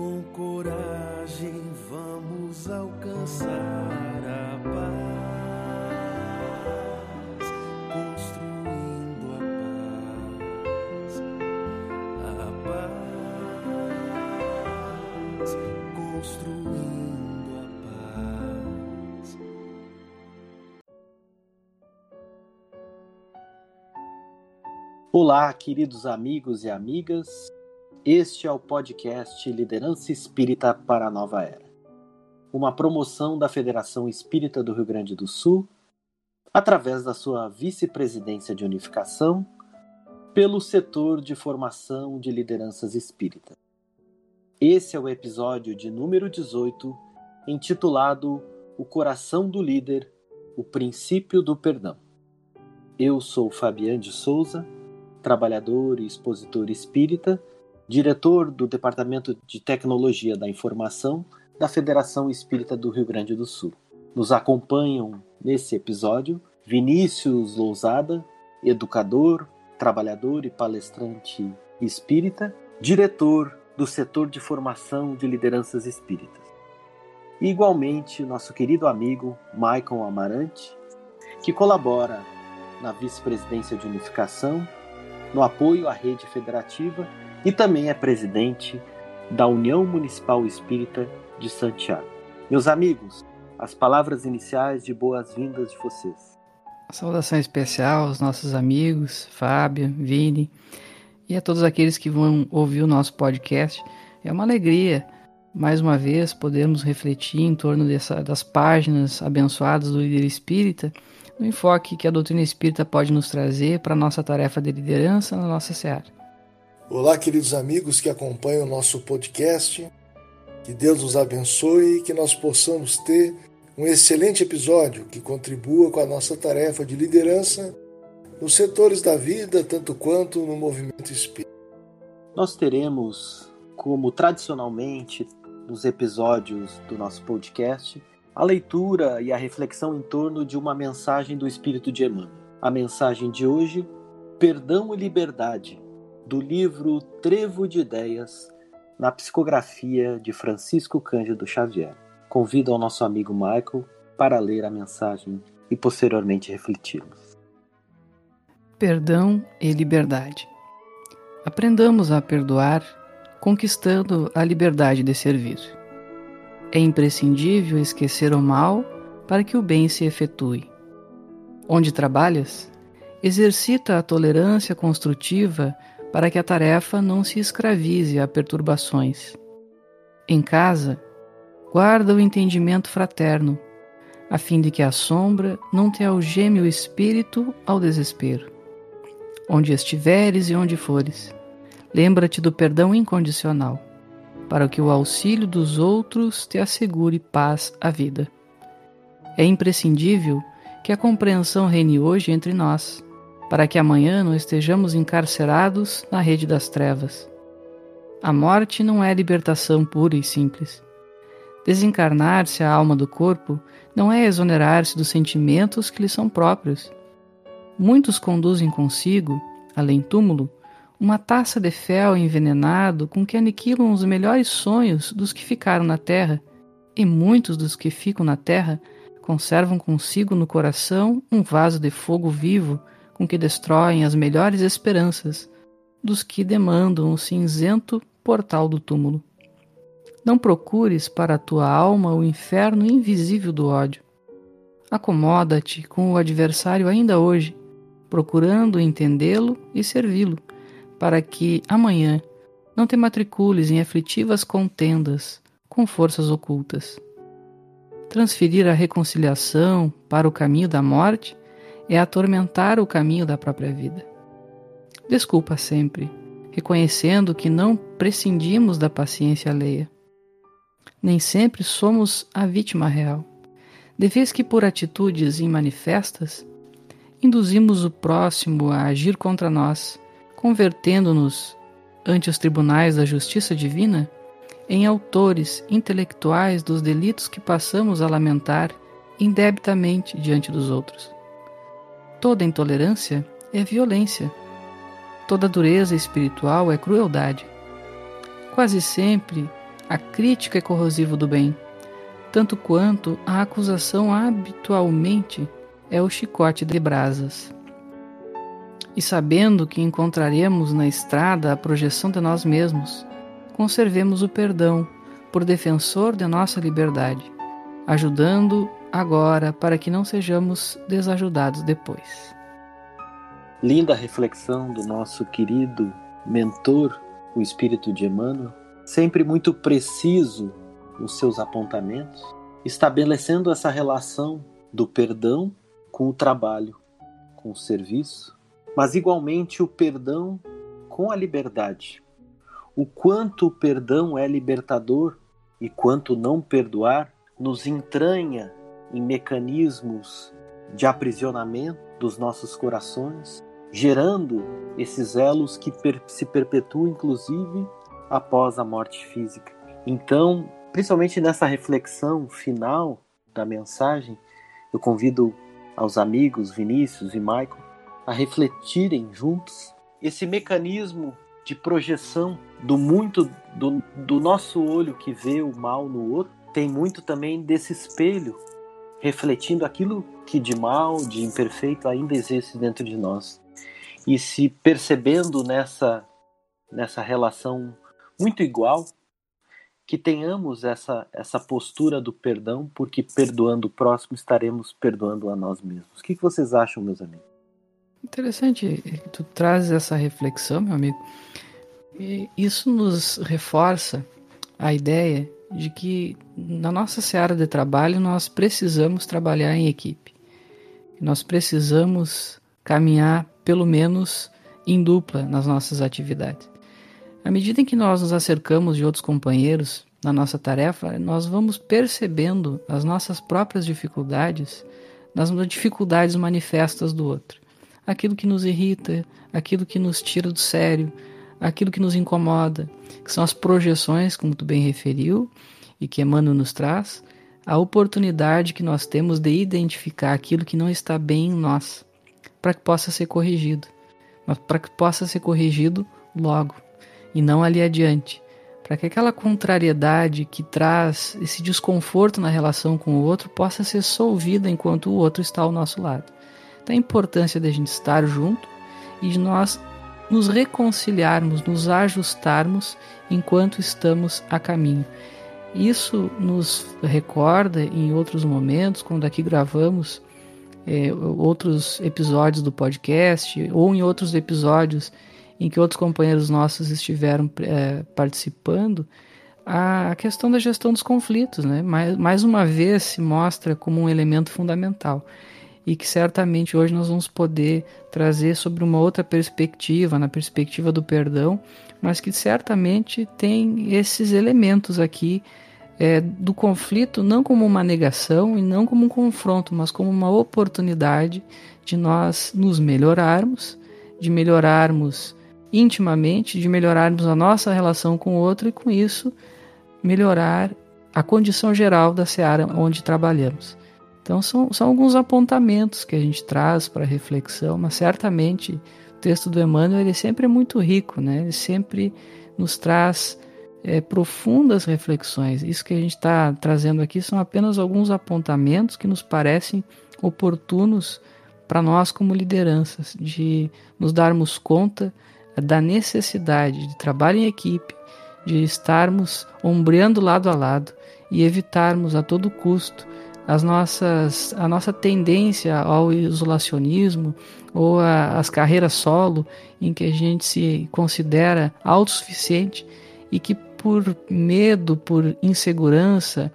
Com coragem vamos alcançar a paz, construindo a paz, a paz, construindo a paz. Olá, queridos amigos e amigas. Este é o podcast Liderança Espírita para a Nova Era, uma promoção da Federação Espírita do Rio Grande do Sul, através da sua vice-presidência de unificação, pelo setor de formação de lideranças espíritas. Esse é o episódio de número 18, intitulado O Coração do Líder, o Princípio do Perdão. Eu sou Fabiano de Souza, trabalhador e expositor espírita diretor do Departamento de Tecnologia da Informação da Federação Espírita do Rio Grande do Sul. Nos acompanham nesse episódio Vinícius Lousada, educador, trabalhador e palestrante espírita, diretor do setor de formação de lideranças espíritas. E, igualmente, nosso querido amigo Maicon Amarante, que colabora na vice-presidência de unificação, no apoio à rede federativa e também é presidente da União Municipal Espírita de Santiago. Meus amigos, as palavras iniciais de boas-vindas de vocês. saudação especial aos nossos amigos, Fábio, Vini e a todos aqueles que vão ouvir o nosso podcast. É uma alegria, mais uma vez, podermos refletir em torno dessa, das páginas abençoadas do líder espírita, no enfoque que a doutrina espírita pode nos trazer para a nossa tarefa de liderança na nossa seara. Olá, queridos amigos que acompanham o nosso podcast. Que Deus nos abençoe e que nós possamos ter um excelente episódio que contribua com a nossa tarefa de liderança nos setores da vida, tanto quanto no movimento espírita. Nós teremos, como tradicionalmente nos episódios do nosso podcast, a leitura e a reflexão em torno de uma mensagem do Espírito de Emmanuel. A mensagem de hoje: Perdão e Liberdade do livro Trevo de Ideias, na psicografia de Francisco Cândido Xavier. Convido ao nosso amigo Michael para ler a mensagem e posteriormente refletirmos. Perdão e liberdade. Aprendamos a perdoar, conquistando a liberdade de servir. É imprescindível esquecer o mal para que o bem se efetue. Onde trabalhas, exercita a tolerância construtiva para que a tarefa não se escravize a perturbações. Em casa, guarda o entendimento fraterno, a fim de que a sombra não te algeme o espírito ao desespero. Onde estiveres e onde fores, lembra-te do perdão incondicional, para que o auxílio dos outros te assegure paz à vida. É imprescindível que a compreensão reine hoje entre nós para que amanhã não estejamos encarcerados na rede das trevas. A morte não é libertação pura e simples. Desencarnar-se a alma do corpo não é exonerar-se dos sentimentos que lhe são próprios. Muitos conduzem consigo, além túmulo, uma taça de fel envenenado com que aniquilam os melhores sonhos dos que ficaram na terra, e muitos dos que ficam na terra conservam consigo no coração um vaso de fogo vivo com que destroem as melhores esperanças dos que demandam o cinzento portal do túmulo. Não procures para a tua alma o inferno invisível do ódio. Acomoda-te com o adversário ainda hoje, procurando entendê-lo e servi-lo, para que amanhã não te matricules em aflitivas contendas com forças ocultas. Transferir a reconciliação para o caminho da morte é atormentar o caminho da própria vida. Desculpa sempre, reconhecendo que não prescindimos da paciência alheia. Nem sempre somos a vítima real, de vez que por atitudes imanifestas induzimos o próximo a agir contra nós, convertendo-nos, ante os tribunais da justiça divina, em autores intelectuais dos delitos que passamos a lamentar indebitamente diante dos outros. Toda intolerância é violência. Toda dureza espiritual é crueldade. Quase sempre, A crítica é corrosiva do bem, tanto quanto a acusação habitualmente é o chicote de brasas. E sabendo que encontraremos na estrada a projeção de nós mesmos, conservemos o perdão por defensor de nossa liberdade, ajudando agora para que não sejamos desajudados depois. Linda reflexão do nosso querido mentor, o Espírito de Emmanuel, sempre muito preciso nos seus apontamentos, estabelecendo essa relação do perdão com o trabalho, com o serviço, mas igualmente o perdão com a liberdade. O quanto o perdão é libertador e quanto não perdoar nos entranha em mecanismos de aprisionamento dos nossos corações, gerando esses elos que per se perpetuam, inclusive, após a morte física. Então, principalmente nessa reflexão final da mensagem, eu convido aos amigos Vinícius e Michael a refletirem juntos esse mecanismo de projeção do muito do, do nosso olho que vê o mal no outro tem muito também desse espelho refletindo aquilo que de mal, de imperfeito ainda existe dentro de nós. E se percebendo nessa nessa relação muito igual, que tenhamos essa essa postura do perdão, porque perdoando o próximo estaremos perdoando a nós mesmos. O que vocês acham, meus amigos? Interessante, tu traz essa reflexão, meu amigo. E isso nos reforça a ideia de que na nossa seara de trabalho nós precisamos trabalhar em equipe. Nós precisamos caminhar pelo menos em dupla nas nossas atividades. À medida em que nós nos acercamos de outros companheiros na nossa tarefa, nós vamos percebendo as nossas próprias dificuldades nas dificuldades manifestas do outro. Aquilo que nos irrita, aquilo que nos tira do sério, aquilo que nos incomoda, que são as projeções, como tu bem referiu, e que Emmanuel nos traz, a oportunidade que nós temos de identificar aquilo que não está bem em nós, para que possa ser corrigido, mas para que possa ser corrigido logo e não ali adiante, para que aquela contrariedade que traz esse desconforto na relação com o outro possa ser solvida enquanto o outro está ao nosso lado. Então a importância de a gente estar junto e de nós nos reconciliarmos, nos ajustarmos enquanto estamos a caminho. Isso nos recorda em outros momentos, quando aqui gravamos é, outros episódios do podcast ou em outros episódios em que outros companheiros nossos estiveram é, participando, a questão da gestão dos conflitos, né? mais, mais uma vez se mostra como um elemento fundamental e que certamente hoje nós vamos poder trazer sobre uma outra perspectiva, na perspectiva do perdão, mas que certamente tem esses elementos aqui é, do conflito não como uma negação e não como um confronto, mas como uma oportunidade de nós nos melhorarmos, de melhorarmos intimamente, de melhorarmos a nossa relação com o outro e com isso melhorar a condição geral da seara onde trabalhamos. Então são, são alguns apontamentos que a gente traz para reflexão, mas certamente o texto do Emmanuel ele sempre é muito rico, né? ele sempre nos traz é, profundas reflexões. Isso que a gente está trazendo aqui são apenas alguns apontamentos que nos parecem oportunos para nós como lideranças, de nos darmos conta da necessidade de trabalho em equipe, de estarmos ombreando lado a lado e evitarmos a todo custo as nossas, a nossa tendência ao isolacionismo ou a, as carreiras solo, em que a gente se considera autossuficiente e que por medo, por insegurança,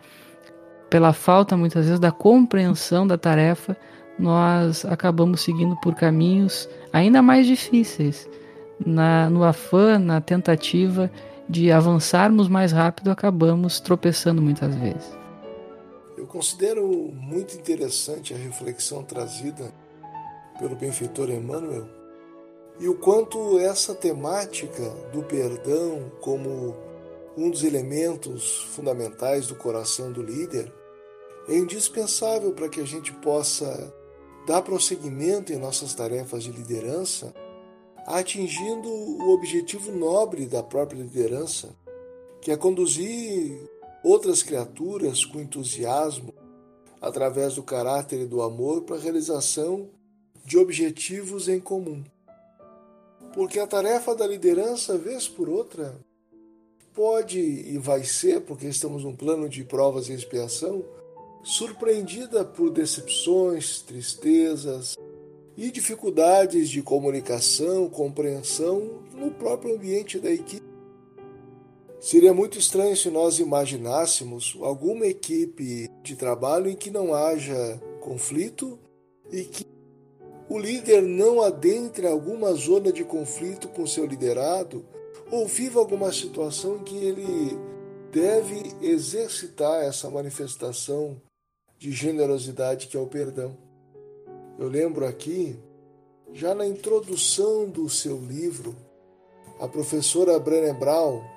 pela falta muitas vezes da compreensão da tarefa, nós acabamos seguindo por caminhos ainda mais difíceis, na, no afã, na tentativa de avançarmos mais rápido, acabamos tropeçando muitas vezes. Considero muito interessante a reflexão trazida pelo benfeitor Emmanuel e o quanto essa temática do perdão como um dos elementos fundamentais do coração do líder é indispensável para que a gente possa dar prosseguimento em nossas tarefas de liderança, atingindo o objetivo nobre da própria liderança, que é conduzir outras criaturas com entusiasmo, através do caráter e do amor, para a realização de objetivos em comum. Porque a tarefa da liderança, vez por outra, pode e vai ser, porque estamos num plano de provas e expiação, surpreendida por decepções, tristezas e dificuldades de comunicação, compreensão no próprio ambiente da equipe. Seria muito estranho se nós imaginássemos alguma equipe de trabalho em que não haja conflito e que o líder não adentre alguma zona de conflito com seu liderado ou viva alguma situação em que ele deve exercitar essa manifestação de generosidade que é o perdão. Eu lembro aqui, já na introdução do seu livro, a professora Brené Brown,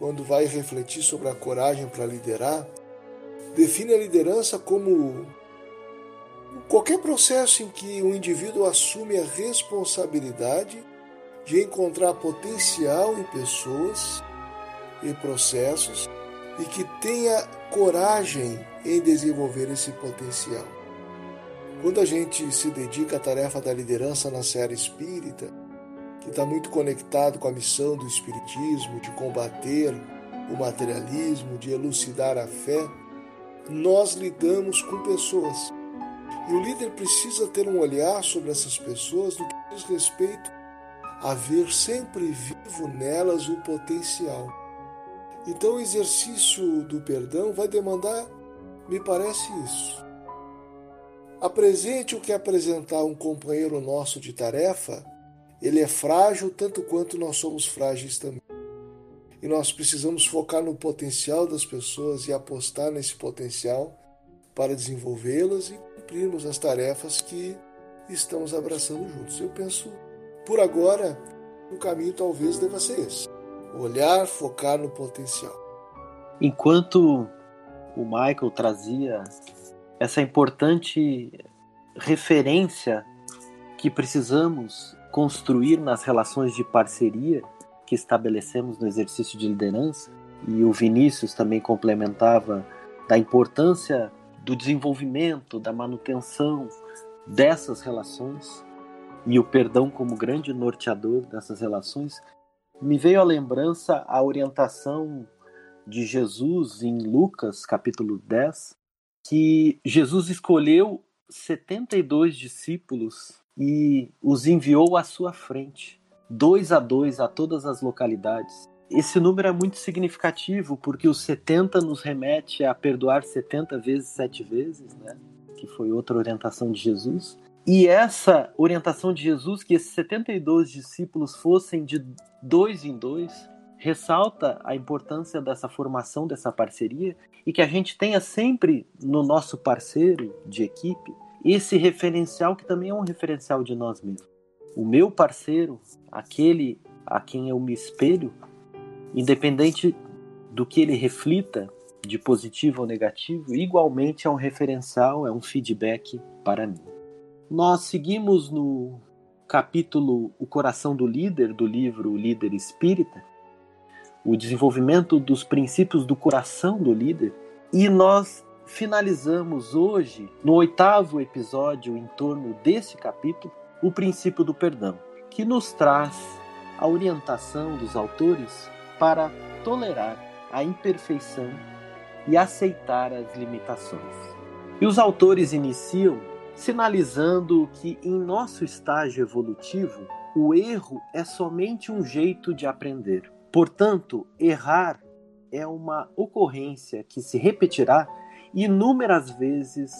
quando vai refletir sobre a coragem para liderar, define a liderança como qualquer processo em que o indivíduo assume a responsabilidade de encontrar potencial em pessoas e processos e que tenha coragem em desenvolver esse potencial. Quando a gente se dedica à tarefa da liderança na série espírita, que está muito conectado com a missão do Espiritismo de combater o materialismo, de elucidar a fé, nós lidamos com pessoas. E o líder precisa ter um olhar sobre essas pessoas no que diz respeito a ver sempre vivo nelas o potencial. Então, o exercício do perdão vai demandar, me parece isso. Apresente o que apresentar um companheiro nosso de tarefa ele é frágil tanto quanto nós somos frágeis também. E nós precisamos focar no potencial das pessoas e apostar nesse potencial para desenvolvê-las e cumprirmos as tarefas que estamos abraçando juntos. Eu penso, por agora, o caminho talvez deva ser esse: olhar, focar no potencial. Enquanto o Michael trazia essa importante referência que precisamos construir nas relações de parceria que estabelecemos no exercício de liderança, e o Vinícius também complementava da importância do desenvolvimento, da manutenção dessas relações e o perdão como grande norteador dessas relações, me veio à lembrança a orientação de Jesus em Lucas, capítulo 10, que Jesus escolheu 72 discípulos e os enviou à sua frente, dois a dois a todas as localidades. Esse número é muito significativo porque o 70 nos remete a perdoar 70 vezes sete vezes, né? que foi outra orientação de Jesus. E essa orientação de Jesus, que esses 72 discípulos fossem de dois em dois, ressalta a importância dessa formação, dessa parceria, e que a gente tenha sempre no nosso parceiro de equipe esse referencial que também é um referencial de nós mesmos. O meu parceiro, aquele a quem eu me espelho, independente do que ele reflita, de positivo ou negativo, igualmente é um referencial, é um feedback para mim. Nós seguimos no capítulo O Coração do Líder, do livro Líder Espírita, o desenvolvimento dos princípios do coração do líder, e nós finalizamos hoje, no oitavo episódio em torno desse capítulo, o princípio do perdão, que nos traz a orientação dos autores para tolerar a imperfeição e aceitar as limitações. E os autores iniciam sinalizando que em nosso estágio evolutivo, o erro é somente um jeito de aprender. Portanto, errar é uma ocorrência que se repetirá inúmeras vezes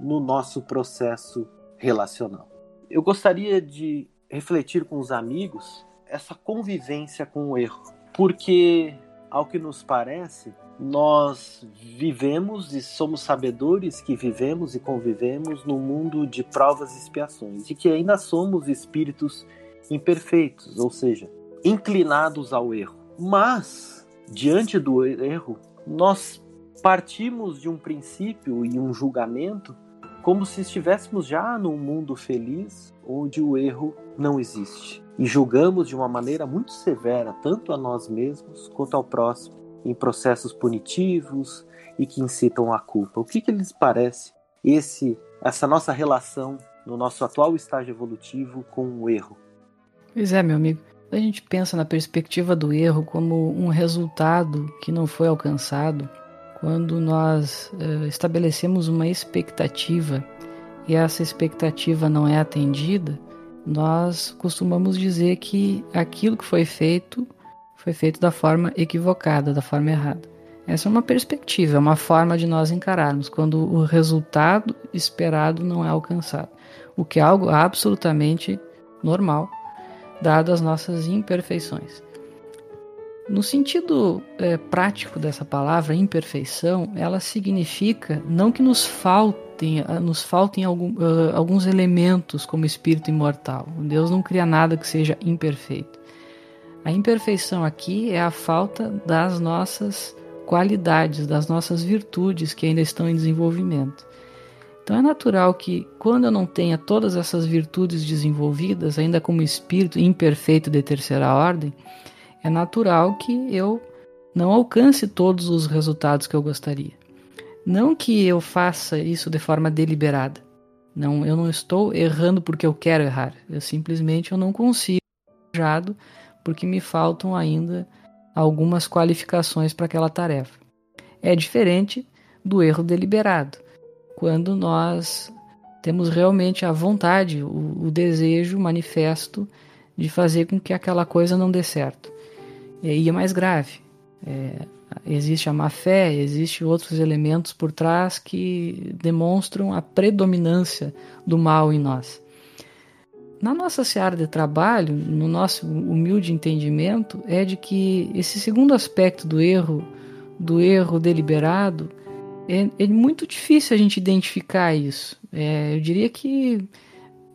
no nosso processo relacional. Eu gostaria de refletir com os amigos essa convivência com o erro, porque, ao que nos parece, nós vivemos e somos sabedores que vivemos e convivemos num mundo de provas e expiações e que ainda somos espíritos imperfeitos, ou seja, inclinados ao erro. Mas, diante do erro, nós partimos de um princípio e um julgamento como se estivéssemos já num mundo feliz onde o erro não existe. E julgamos de uma maneira muito severa tanto a nós mesmos quanto ao próximo. em processos punitivos e que incitam a culpa. O que, que lhes parece esse, essa nossa relação no nosso atual estágio evolutivo com o erro? Pois é, meu amigo. A gente pensa na perspectiva do erro como um resultado que não foi alcançado, quando nós uh, estabelecemos uma expectativa e essa expectativa não é atendida, nós costumamos dizer que aquilo que foi feito foi feito da forma equivocada, da forma errada. Essa é uma perspectiva, é uma forma de nós encararmos quando o resultado esperado não é alcançado, o que é algo absolutamente normal, dado as nossas imperfeições. No sentido é, prático dessa palavra, imperfeição, ela significa não que nos faltem, ah, nos faltem algum, uh, alguns elementos como espírito imortal. Deus não cria nada que seja imperfeito. A imperfeição aqui é a falta das nossas qualidades, das nossas virtudes que ainda estão em desenvolvimento. Então é natural que, quando eu não tenha todas essas virtudes desenvolvidas, ainda como espírito imperfeito de terceira ordem, é natural que eu não alcance todos os resultados que eu gostaria. Não que eu faça isso de forma deliberada. Não, eu não estou errando porque eu quero errar. Eu simplesmente eu não consigo porque me faltam ainda algumas qualificações para aquela tarefa. É diferente do erro deliberado, quando nós temos realmente a vontade, o, o desejo manifesto de fazer com que aquela coisa não dê certo. E aí é mais grave. É, existe a má fé, existe outros elementos por trás que demonstram a predominância do mal em nós. Na nossa seara de trabalho, no nosso humilde entendimento, é de que esse segundo aspecto do erro, do erro deliberado, é, é muito difícil a gente identificar isso. É, eu diria que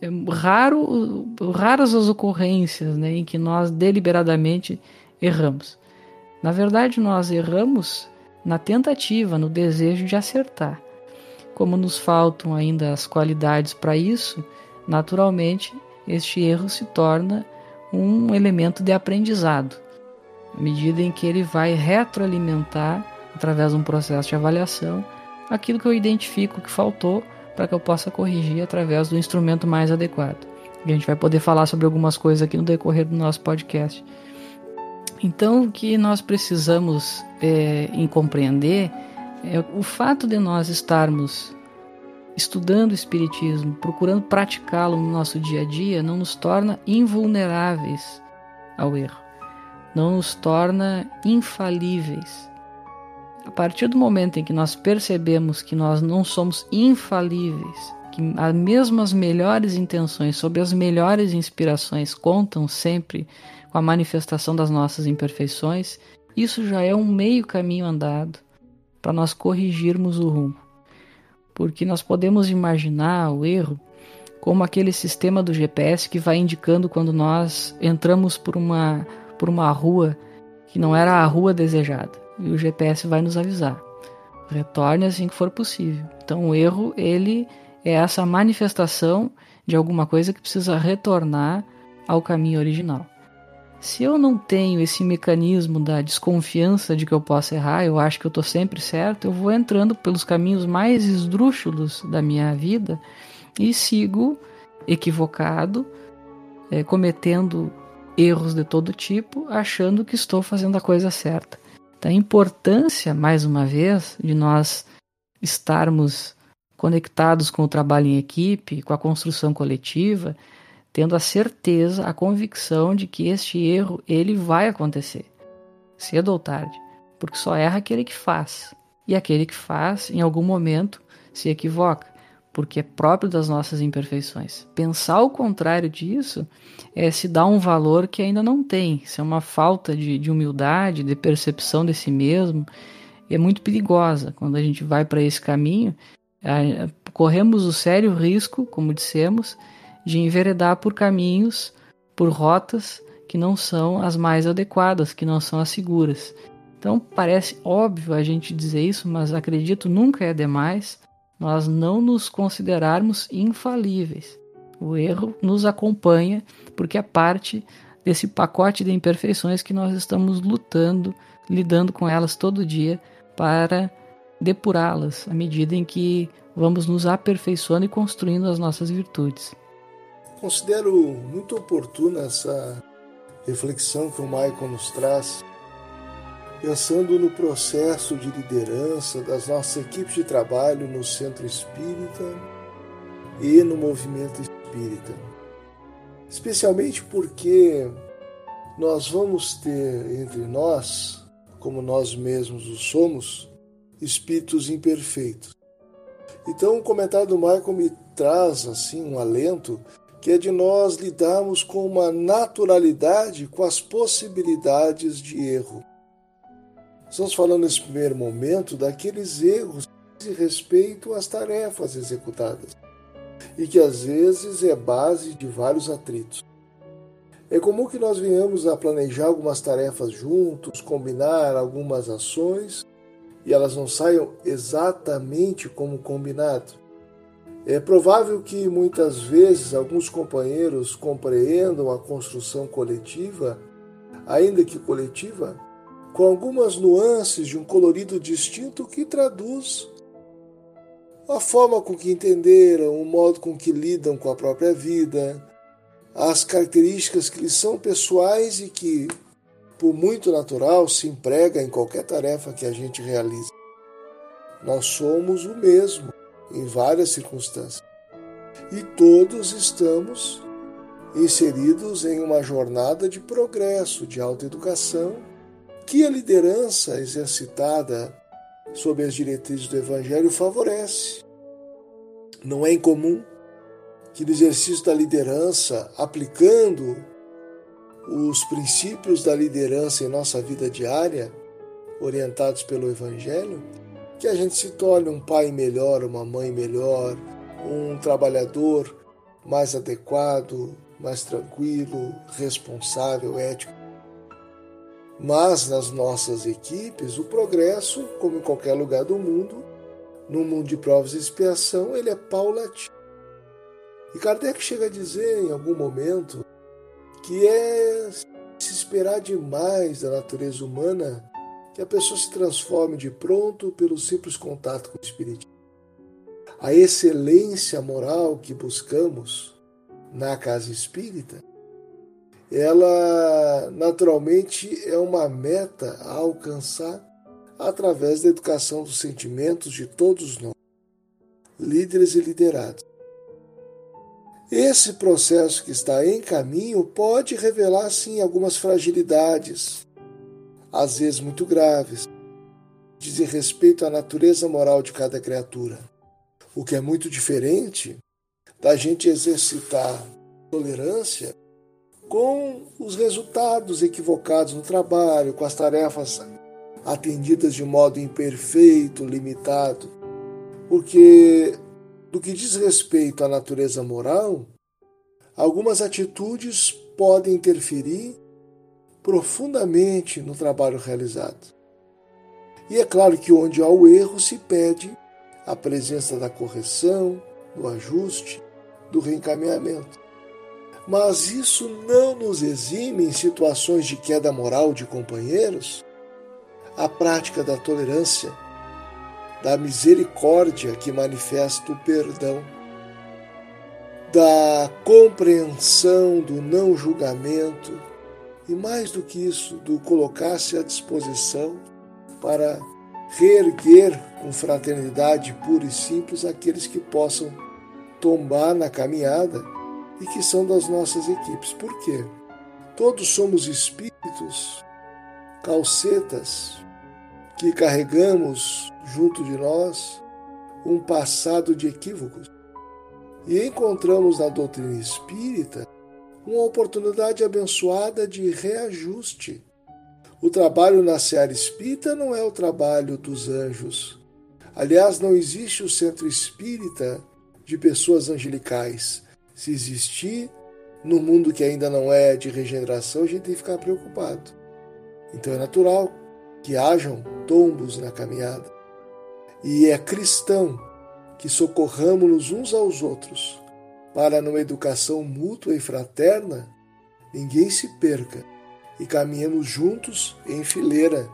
é raro, raras as ocorrências né, em que nós deliberadamente erramos. Na verdade, nós erramos na tentativa, no desejo de acertar. Como nos faltam ainda as qualidades para isso, naturalmente este erro se torna um elemento de aprendizado, à medida em que ele vai retroalimentar, através de um processo de avaliação, aquilo que eu identifico que faltou para que eu possa corrigir através do instrumento mais adequado. E a gente vai poder falar sobre algumas coisas aqui no decorrer do nosso podcast. Então, o que nós precisamos é, em compreender é o fato de nós estarmos estudando o Espiritismo, procurando praticá-lo no nosso dia a dia, não nos torna invulneráveis ao erro, não nos torna infalíveis. A partir do momento em que nós percebemos que nós não somos infalíveis, que mesmo as melhores intenções, sob as melhores inspirações, contam sempre com a manifestação das nossas imperfeições, isso já é um meio caminho andado para nós corrigirmos o rumo. Porque nós podemos imaginar o erro como aquele sistema do GPS que vai indicando quando nós entramos por uma, por uma rua que não era a rua desejada. E o GPS vai nos avisar. Retorne assim que for possível. Então o erro, ele é essa manifestação de alguma coisa que precisa retornar ao caminho original. Se eu não tenho esse mecanismo da desconfiança de que eu possa errar, eu acho que eu estou sempre certo, eu vou entrando pelos caminhos mais esdrúxulos da minha vida e sigo equivocado, é, cometendo erros de todo tipo, achando que estou fazendo a coisa certa. Então, a importância, mais uma vez, de nós estarmos conectados com o trabalho em equipe, com a construção coletiva, tendo a certeza, a convicção de que este erro ele vai acontecer, cedo ou tarde, porque só erra aquele que faz. E aquele que faz, em algum momento, se equivoca, porque é próprio das nossas imperfeições. Pensar o contrário disso é se dar um valor que ainda não tem, isso é uma falta de, de humildade, de percepção de si mesmo, é muito perigosa quando a gente vai para esse caminho. Corremos o sério risco, como dissemos, de enveredar por caminhos, por rotas que não são as mais adequadas, que não são as seguras. Então parece óbvio a gente dizer isso, mas acredito nunca é demais nós não nos considerarmos infalíveis. O erro nos acompanha porque é parte desse pacote de imperfeições que nós estamos lutando, lidando com elas todo dia para depurá-las à medida em que vamos nos aperfeiçoando e construindo as nossas virtudes. Considero muito oportuna essa reflexão que o Michael nos traz, pensando no processo de liderança das nossas equipes de trabalho no Centro Espírita e no Movimento Espírita. Especialmente porque nós vamos ter entre nós, como nós mesmos o somos, espíritos imperfeitos. Então, o comentário do Michael me traz assim um alento que é de nós lidarmos com uma naturalidade com as possibilidades de erro. Estamos falando nesse primeiro momento daqueles erros de respeito às tarefas executadas e que às vezes é base de vários atritos. É comum que nós venhamos a planejar algumas tarefas juntos, combinar algumas ações e elas não saiam exatamente como combinado. É provável que muitas vezes alguns companheiros compreendam a construção coletiva, ainda que coletiva, com algumas nuances de um colorido distinto que traduz a forma com que entenderam, o modo com que lidam com a própria vida, as características que lhes são pessoais e que, por muito natural, se emprega em qualquer tarefa que a gente realiza. Nós somos o mesmo em várias circunstâncias. E todos estamos inseridos em uma jornada de progresso, de autoeducação, que a liderança exercitada sob as diretrizes do Evangelho favorece. Não é incomum que no exercício da liderança, aplicando os princípios da liderança em nossa vida diária, orientados pelo Evangelho, que a gente se torne um pai melhor, uma mãe melhor, um trabalhador mais adequado, mais tranquilo, responsável, ético. Mas nas nossas equipes, o progresso, como em qualquer lugar do mundo, no mundo de provas e expiação, ele é paulatino. E Kardec chega a dizer em algum momento que é se esperar demais da natureza humana que a pessoa se transforme de pronto pelo simples contato com o Espiritismo. A excelência moral que buscamos na casa espírita, ela naturalmente é uma meta a alcançar através da educação dos sentimentos de todos nós, líderes e liderados. Esse processo que está em caminho pode revelar, sim, algumas fragilidades, às vezes muito graves, dizem respeito à natureza moral de cada criatura, o que é muito diferente da gente exercitar tolerância com os resultados equivocados no trabalho, com as tarefas atendidas de modo imperfeito, limitado, porque do que diz respeito à natureza moral, algumas atitudes podem interferir profundamente no trabalho realizado. E é claro que onde há o erro se pede a presença da correção, do ajuste, do reencaminhamento. Mas isso não nos exime em situações de queda moral de companheiros a prática da tolerância da misericórdia que manifesta o perdão, da compreensão do não julgamento e, mais do que isso, do colocar-se à disposição para reerguer com fraternidade pura e simples aqueles que possam tombar na caminhada e que são das nossas equipes. Por quê? Todos somos espíritos, calcetas, que carregamos junto de nós um passado de equívocos. E encontramos na doutrina espírita uma oportunidade abençoada de reajuste. O trabalho na seara espírita não é o trabalho dos anjos. Aliás, não existe o centro espírita de pessoas angelicais. Se existir, no mundo que ainda não é de regeneração, a gente tem que ficar preocupado. Então é natural que hajam tombos na caminhada. E é cristão que socorramos-nos uns aos outros para, numa educação mútua e fraterna, ninguém se perca e caminhemos juntos em fileira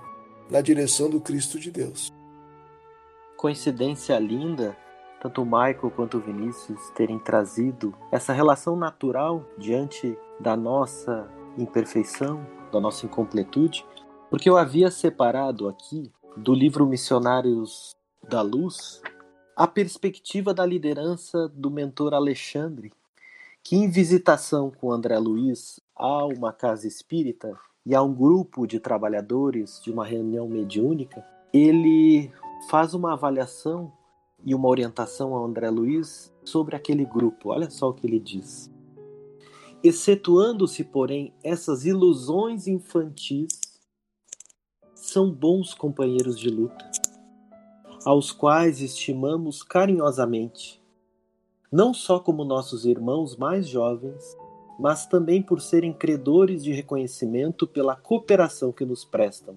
na direção do Cristo de Deus. Coincidência linda, tanto Michael quanto o Vinícius terem trazido essa relação natural diante da nossa imperfeição, da nossa incompletude, porque eu havia separado aqui do livro Missionários da Luz a perspectiva da liderança do mentor Alexandre, que em visitação com André Luiz a uma casa espírita e a um grupo de trabalhadores de uma reunião mediúnica, ele faz uma avaliação e uma orientação ao André Luiz sobre aquele grupo. Olha só o que ele diz. Excetuando-se, porém, essas ilusões infantis, são bons companheiros de luta, aos quais estimamos carinhosamente, não só como nossos irmãos mais jovens, mas também por serem credores de reconhecimento pela cooperação que nos prestam,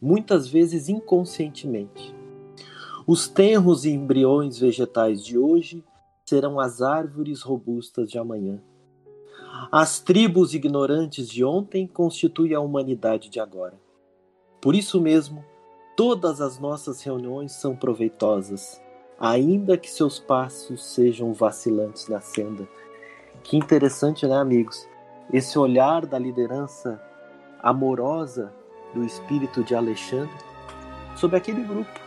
muitas vezes inconscientemente. Os tenros e embriões vegetais de hoje serão as árvores robustas de amanhã. As tribos ignorantes de ontem constituem a humanidade de agora. Por isso mesmo, todas as nossas reuniões são proveitosas, ainda que seus passos sejam vacilantes na senda que interessante, né, amigos? Esse olhar da liderança amorosa do espírito de Alexandre sobre aquele grupo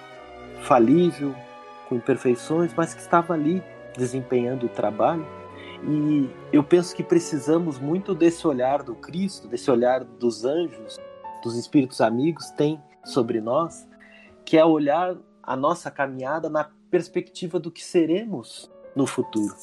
falível, com imperfeições, mas que estava ali desempenhando o trabalho. E eu penso que precisamos muito desse olhar do Cristo, desse olhar dos anjos, dos espíritos amigos tem sobre nós, que é olhar a nossa caminhada na perspectiva do que seremos no futuro.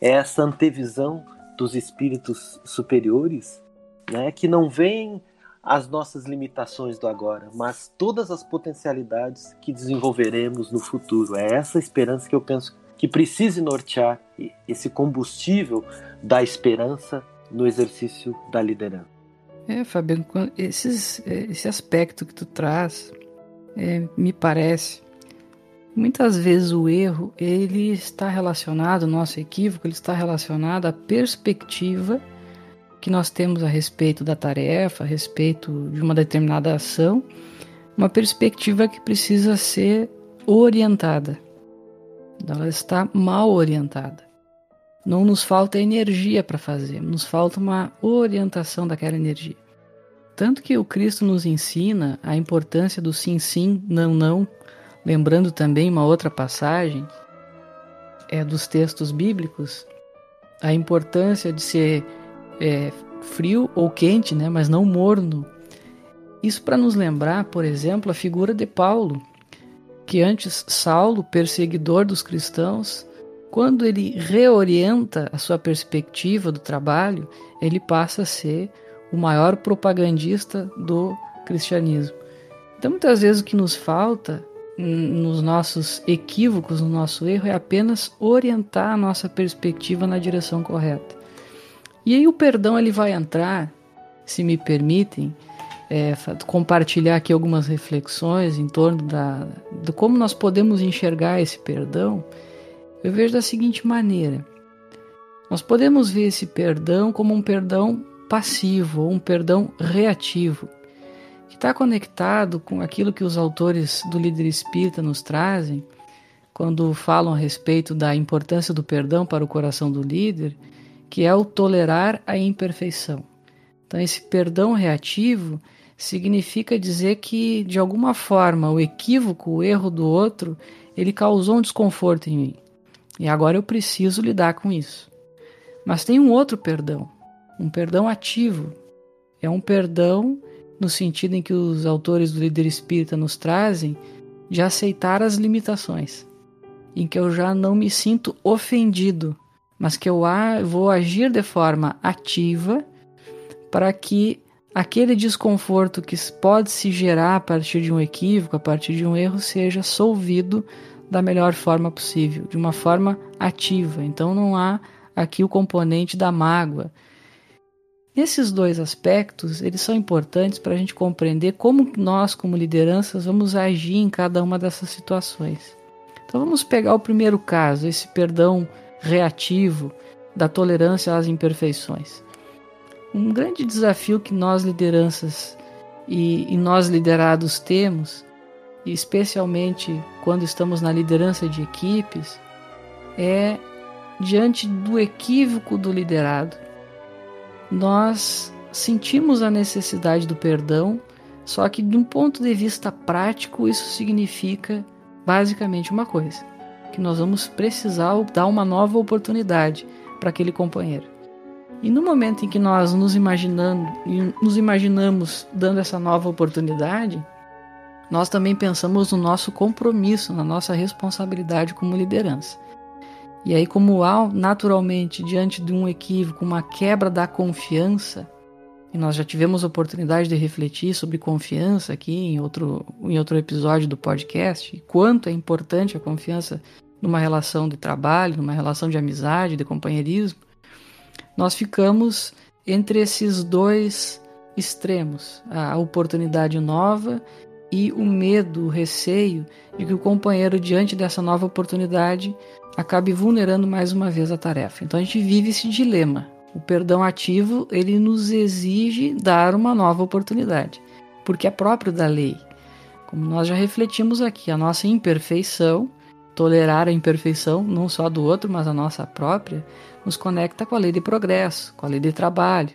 É essa antevisão dos espíritos superiores, né, que não veem as nossas limitações do agora, mas todas as potencialidades que desenvolveremos no futuro. É essa esperança que eu penso que precise nortear esse combustível da esperança no exercício da liderança. É, Fabiano, esses, esse aspecto que tu traz é, me parece Muitas vezes o erro ele está relacionado, o nosso equívoco, ele está relacionado à perspectiva que nós temos a respeito da tarefa, a respeito de uma determinada ação, uma perspectiva que precisa ser orientada. Ela está mal orientada. Não nos falta energia para fazer, nos falta uma orientação daquela energia. Tanto que o Cristo nos ensina a importância do sim, sim, não, não, Lembrando também uma outra passagem é dos textos bíblicos, a importância de ser é, frio ou quente, né, mas não morno. Isso para nos lembrar, por exemplo, a figura de Paulo, que antes Saulo, perseguidor dos cristãos, quando ele reorienta a sua perspectiva do trabalho, ele passa a ser o maior propagandista do cristianismo. Então, muitas vezes o que nos falta nos nossos equívocos, no nosso erro, é apenas orientar a nossa perspectiva na direção correta. E aí o perdão ele vai entrar, se me permitem, é, compartilhar aqui algumas reflexões em torno da, de como nós podemos enxergar esse perdão. Eu vejo da seguinte maneira: nós podemos ver esse perdão como um perdão passivo um perdão reativo que está conectado com aquilo que os autores do líder espírita nos trazem, quando falam a respeito da importância do perdão para o coração do líder, que é o tolerar a imperfeição. Então, esse perdão reativo significa dizer que, de alguma forma, o equívoco, o erro do outro, ele causou um desconforto em mim. E agora eu preciso lidar com isso. Mas tem um outro perdão, um perdão ativo. É um perdão no sentido em que os autores do líder espírita nos trazem, de aceitar as limitações, em que eu já não me sinto ofendido, mas que eu vou agir de forma ativa para que aquele desconforto que pode se gerar a partir de um equívoco, a partir de um erro, seja solvido da melhor forma possível, de uma forma ativa. Então não há aqui o componente da mágoa, esses dois aspectos, eles são importantes para a gente compreender como nós, como lideranças, vamos agir em cada uma dessas situações. Então vamos pegar o primeiro caso, esse perdão reativo da tolerância às imperfeições. um grande desafio que nós lideranças e, e nós liderados temos, especialmente quando estamos na liderança de equipes, é diante do equívoco do liderado. Nós sentimos a necessidade do perdão, só que de um ponto de vista prático isso significa basicamente uma coisa, que nós vamos precisar dar uma nova oportunidade para aquele companheiro. E no momento em que nós nos imaginando, nos imaginamos dando essa nova oportunidade, nós também pensamos no nosso compromisso, na nossa responsabilidade como liderança. E aí, como há naturalmente diante de um equívoco, uma quebra da confiança, e nós já tivemos oportunidade de refletir sobre confiança aqui em outro, em outro episódio do podcast, quanto é importante a confiança numa relação de trabalho, numa relação de amizade, de companheirismo, nós ficamos entre esses dois extremos, a oportunidade nova e o medo, o receio de que o companheiro, diante dessa nova oportunidade, acabe vulnerando mais uma vez a tarefa. Então a gente vive esse dilema. O perdão ativo, ele nos exige dar uma nova oportunidade, porque é próprio da lei. Como nós já refletimos aqui, a nossa imperfeição, tolerar a imperfeição, não só do outro, mas a nossa própria, nos conecta com a lei de progresso, com a lei de trabalho.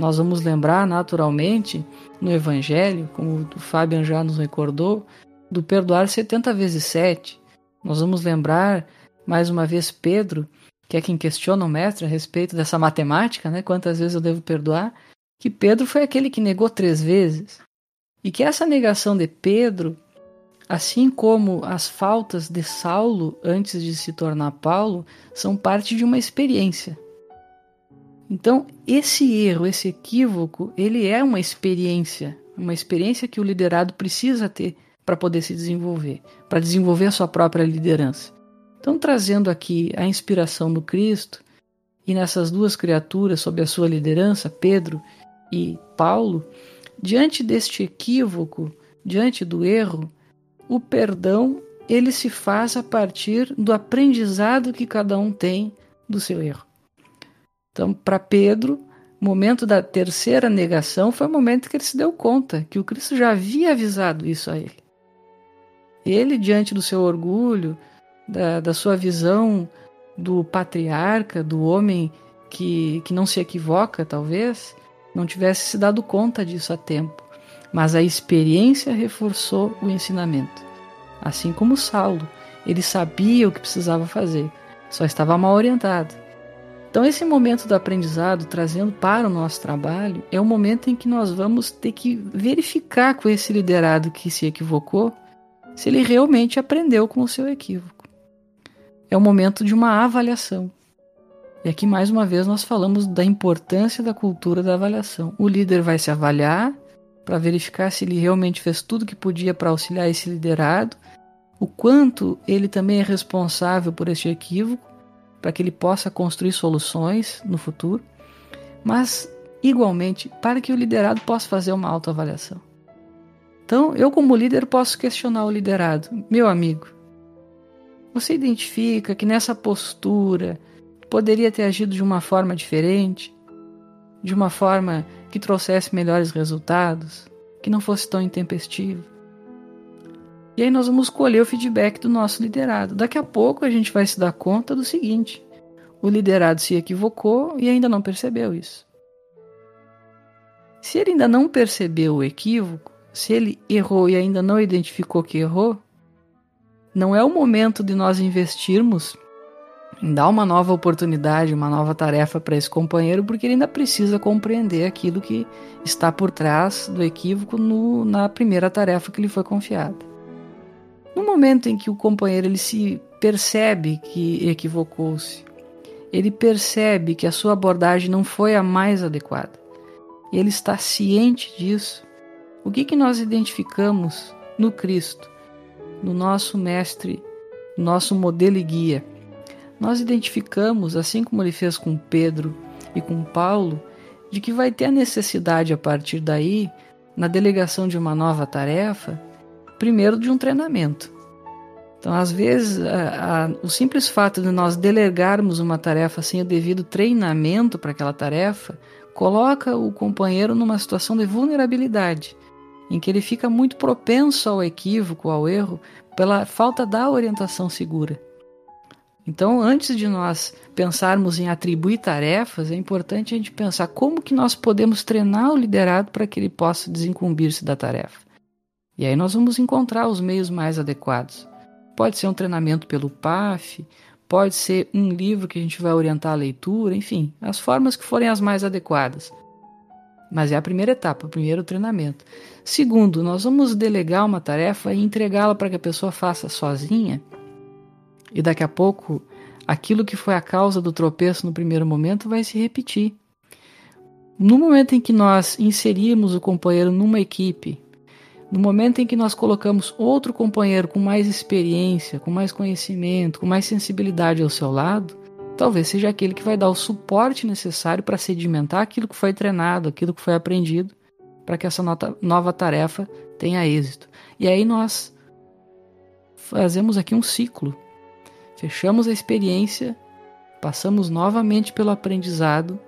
Nós vamos lembrar naturalmente no Evangelho, como o Fabian já nos recordou, do perdoar 70 vezes 7. Nós vamos lembrar mais uma vez Pedro, que é quem questiona o mestre a respeito dessa matemática, né? Quantas vezes eu devo perdoar? Que Pedro foi aquele que negou três vezes. E que essa negação de Pedro Assim como as faltas de Saulo antes de se tornar Paulo são parte de uma experiência. Então, esse erro, esse equívoco, ele é uma experiência, uma experiência que o liderado precisa ter para poder se desenvolver, para desenvolver a sua própria liderança. Então, trazendo aqui a inspiração do Cristo e nessas duas criaturas sob a sua liderança, Pedro e Paulo, diante deste equívoco, diante do erro, o perdão ele se faz a partir do aprendizado que cada um tem do seu erro. Então, para Pedro, o momento da terceira negação foi o momento que ele se deu conta que o Cristo já havia avisado isso a ele. Ele, diante do seu orgulho, da, da sua visão do patriarca, do homem que, que não se equivoca, talvez, não tivesse se dado conta disso a tempo mas a experiência reforçou o ensinamento. Assim como Saulo, ele sabia o que precisava fazer, só estava mal orientado. Então, esse momento do aprendizado, trazendo para o nosso trabalho, é o momento em que nós vamos ter que verificar com esse liderado que se equivocou se ele realmente aprendeu com o seu equívoco. É o momento de uma avaliação. E aqui, mais uma vez, nós falamos da importância da cultura da avaliação. O líder vai se avaliar para verificar se ele realmente fez tudo que podia para auxiliar esse liderado, o quanto ele também é responsável por este equívoco, para que ele possa construir soluções no futuro, mas igualmente para que o liderado possa fazer uma autoavaliação. Então, eu como líder posso questionar o liderado, meu amigo. Você identifica que nessa postura poderia ter agido de uma forma diferente, de uma forma que trouxesse melhores resultados, que não fosse tão intempestivo. E aí nós vamos colher o feedback do nosso liderado. Daqui a pouco a gente vai se dar conta do seguinte: o liderado se equivocou e ainda não percebeu isso. Se ele ainda não percebeu o equívoco, se ele errou e ainda não identificou que errou, não é o momento de nós investirmos dar uma nova oportunidade, uma nova tarefa para esse companheiro, porque ele ainda precisa compreender aquilo que está por trás do equívoco no, na primeira tarefa que lhe foi confiada. No momento em que o companheiro ele se percebe que equivocou-se, ele percebe que a sua abordagem não foi a mais adequada, e ele está ciente disso, o que, que nós identificamos no Cristo, no nosso Mestre, nosso modelo e guia? nós identificamos, assim como ele fez com Pedro e com Paulo, de que vai ter a necessidade a partir daí, na delegação de uma nova tarefa, primeiro de um treinamento. Então, às vezes, a, a, o simples fato de nós delegarmos uma tarefa sem o devido treinamento para aquela tarefa, coloca o companheiro numa situação de vulnerabilidade, em que ele fica muito propenso ao equívoco, ao erro, pela falta da orientação segura. Então, antes de nós pensarmos em atribuir tarefas, é importante a gente pensar como que nós podemos treinar o liderado para que ele possa desincumbir-se da tarefa. E aí nós vamos encontrar os meios mais adequados. Pode ser um treinamento pelo PAF, pode ser um livro que a gente vai orientar a leitura, enfim, as formas que forem as mais adequadas. Mas é a primeira etapa, o primeiro treinamento. Segundo, nós vamos delegar uma tarefa e entregá-la para que a pessoa faça sozinha. E daqui a pouco, aquilo que foi a causa do tropeço no primeiro momento vai se repetir. No momento em que nós inserimos o companheiro numa equipe, no momento em que nós colocamos outro companheiro com mais experiência, com mais conhecimento, com mais sensibilidade ao seu lado, talvez seja aquele que vai dar o suporte necessário para sedimentar aquilo que foi treinado, aquilo que foi aprendido, para que essa nova tarefa tenha êxito. E aí nós fazemos aqui um ciclo. Fechamos a experiência, passamos novamente pelo aprendizado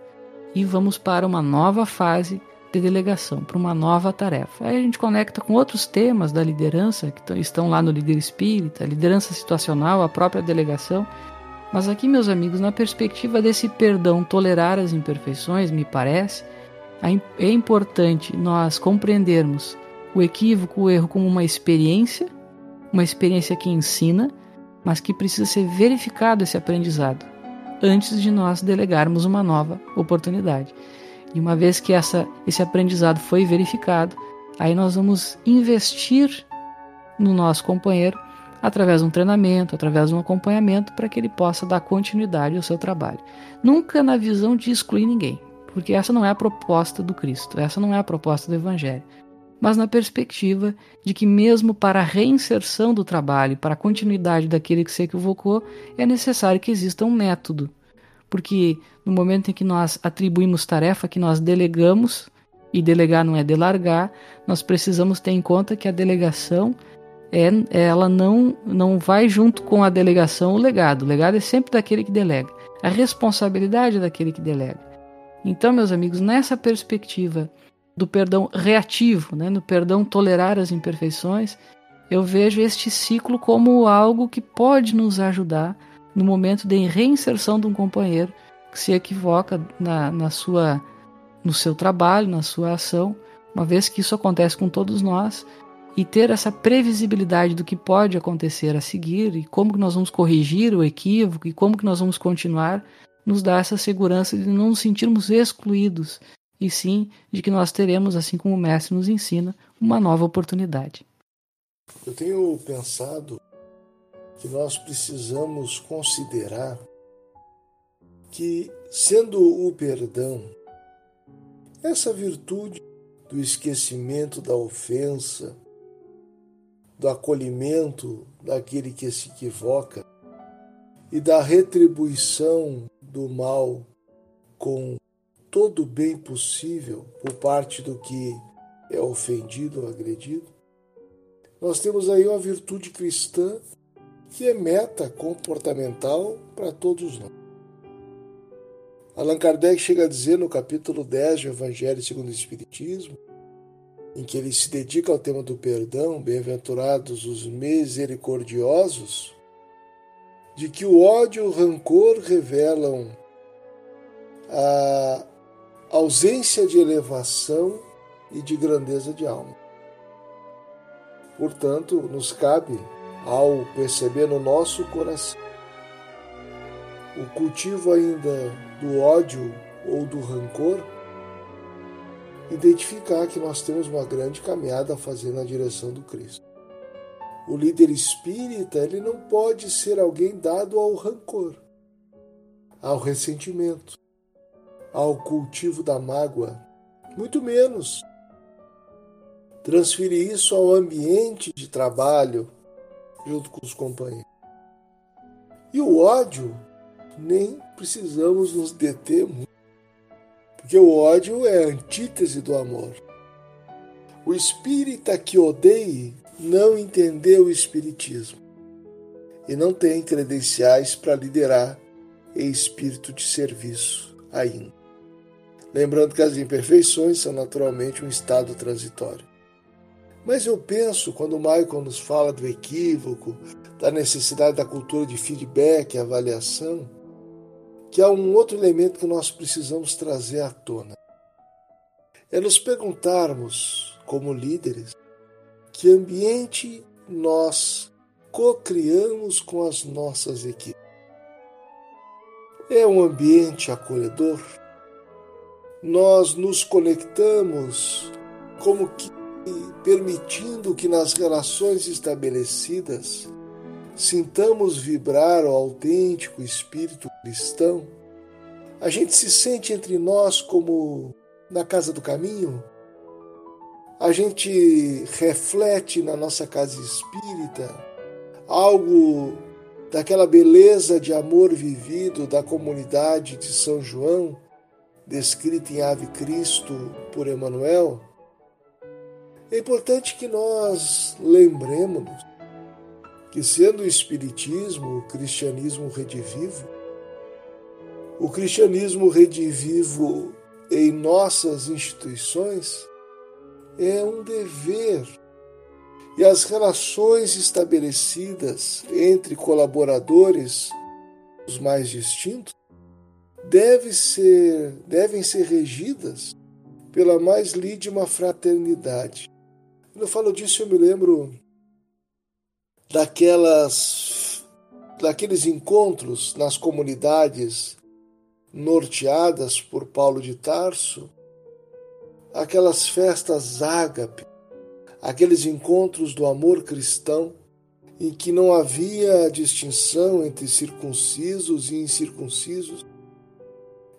e vamos para uma nova fase de delegação, para uma nova tarefa. Aí a gente conecta com outros temas da liderança que estão lá no líder espírita, liderança situacional, a própria delegação. Mas aqui, meus amigos, na perspectiva desse perdão, tolerar as imperfeições, me parece, é importante nós compreendermos o equívoco, o erro como uma experiência, uma experiência que ensina, mas que precisa ser verificado esse aprendizado antes de nós delegarmos uma nova oportunidade. E uma vez que essa, esse aprendizado foi verificado, aí nós vamos investir no nosso companheiro através de um treinamento, através de um acompanhamento, para que ele possa dar continuidade ao seu trabalho. Nunca na visão de excluir ninguém, porque essa não é a proposta do Cristo, essa não é a proposta do Evangelho. Mas na perspectiva de que, mesmo para a reinserção do trabalho, para a continuidade daquele que se equivocou, é necessário que exista um método porque no momento em que nós atribuímos tarefa, que nós delegamos, e delegar não é delargar, nós precisamos ter em conta que a delegação é, ela não, não vai junto com a delegação o legado. O legado é sempre daquele que delega. A responsabilidade é daquele que delega. Então, meus amigos, nessa perspectiva do perdão reativo, né, no perdão tolerar as imperfeições, eu vejo este ciclo como algo que pode nos ajudar no momento de reinserção de um companheiro se equivoca na, na sua, no seu trabalho, na sua ação, uma vez que isso acontece com todos nós, e ter essa previsibilidade do que pode acontecer a seguir e como que nós vamos corrigir o equívoco e como que nós vamos continuar, nos dá essa segurança de não nos sentirmos excluídos, e sim de que nós teremos, assim como o mestre nos ensina, uma nova oportunidade. Eu tenho pensado que nós precisamos considerar que, sendo o perdão essa virtude do esquecimento da ofensa, do acolhimento daquele que se equivoca e da retribuição do mal com todo o bem possível por parte do que é ofendido ou agredido, nós temos aí uma virtude cristã que é meta comportamental para todos nós. Allan Kardec chega a dizer no capítulo 10 do Evangelho segundo o Espiritismo, em que ele se dedica ao tema do perdão, bem-aventurados os misericordiosos, de que o ódio e o rancor revelam a ausência de elevação e de grandeza de alma. Portanto, nos cabe ao perceber no nosso coração o cultivo ainda do ódio ou do rancor, identificar que nós temos uma grande caminhada a fazer na direção do Cristo. O líder espírita, ele não pode ser alguém dado ao rancor, ao ressentimento, ao cultivo da mágoa, muito menos transferir isso ao ambiente de trabalho, junto com os companheiros. E o ódio, nem precisamos nos deter muito, porque o ódio é a antítese do amor. O espírita que odeie não entendeu o espiritismo e não tem credenciais para liderar em espírito de serviço ainda. Lembrando que as imperfeições são naturalmente um estado transitório. Mas eu penso, quando o Michael nos fala do equívoco, da necessidade da cultura de feedback e avaliação, que há um outro elemento que nós precisamos trazer à tona. É nos perguntarmos, como líderes, que ambiente nós co-criamos com as nossas equipes. É um ambiente acolhedor? Nós nos conectamos como que permitindo que nas relações estabelecidas sintamos vibrar o autêntico espírito cristão? A gente se sente entre nós como na casa do caminho? A gente reflete na nossa casa espírita algo daquela beleza de amor vivido da comunidade de São João, descrita em Ave Cristo por Emmanuel? É importante que nós lembremos que, sendo o Espiritismo o cristianismo redivivo, o cristianismo redivivo em nossas instituições é um dever. E as relações estabelecidas entre colaboradores, os mais distintos, devem ser, devem ser regidas pela mais lídima fraternidade. Quando eu falo disso, eu me lembro daquelas daqueles encontros nas comunidades norteadas por Paulo de Tarso, aquelas festas ágape, aqueles encontros do amor cristão, em que não havia distinção entre circuncisos e incircuncisos,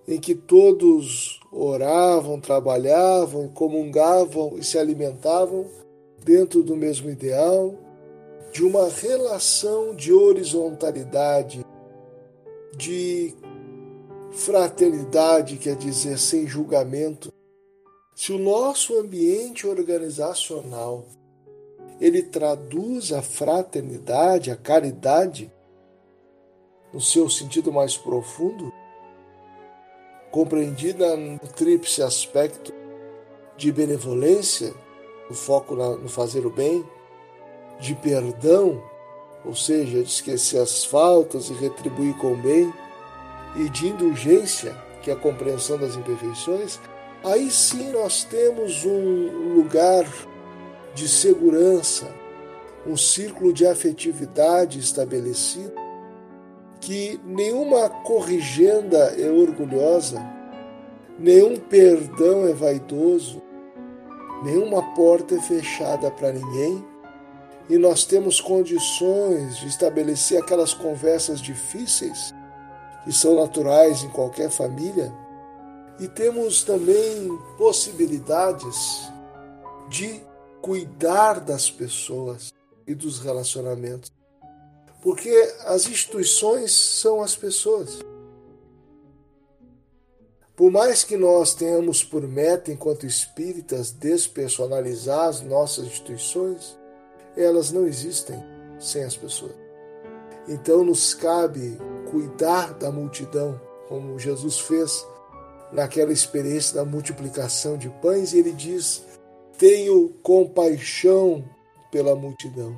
em que todos oravam, trabalhavam, comungavam e se alimentavam dentro do mesmo ideal, de uma relação de horizontalidade, de Fraternidade quer dizer sem julgamento. Se o nosso ambiente organizacional ele traduz a fraternidade, a caridade, no seu sentido mais profundo, compreendida no tríplice aspecto de benevolência, o foco no fazer o bem, de perdão, ou seja, de esquecer as faltas e retribuir com bem, e de indulgência, que é a compreensão das imperfeições, aí sim nós temos um lugar de segurança, um círculo de afetividade estabelecido, que nenhuma corrigenda é orgulhosa, nenhum perdão é vaidoso, nenhuma porta é fechada para ninguém, e nós temos condições de estabelecer aquelas conversas difíceis que são naturais em qualquer família, e temos também possibilidades de cuidar das pessoas e dos relacionamentos. Porque as instituições são as pessoas. Por mais que nós tenhamos por meta, enquanto espíritas, despersonalizar as nossas instituições, elas não existem sem as pessoas. Então nos cabe cuidar da multidão, como Jesus fez naquela experiência da multiplicação de pães, e ele diz: Tenho compaixão pela multidão.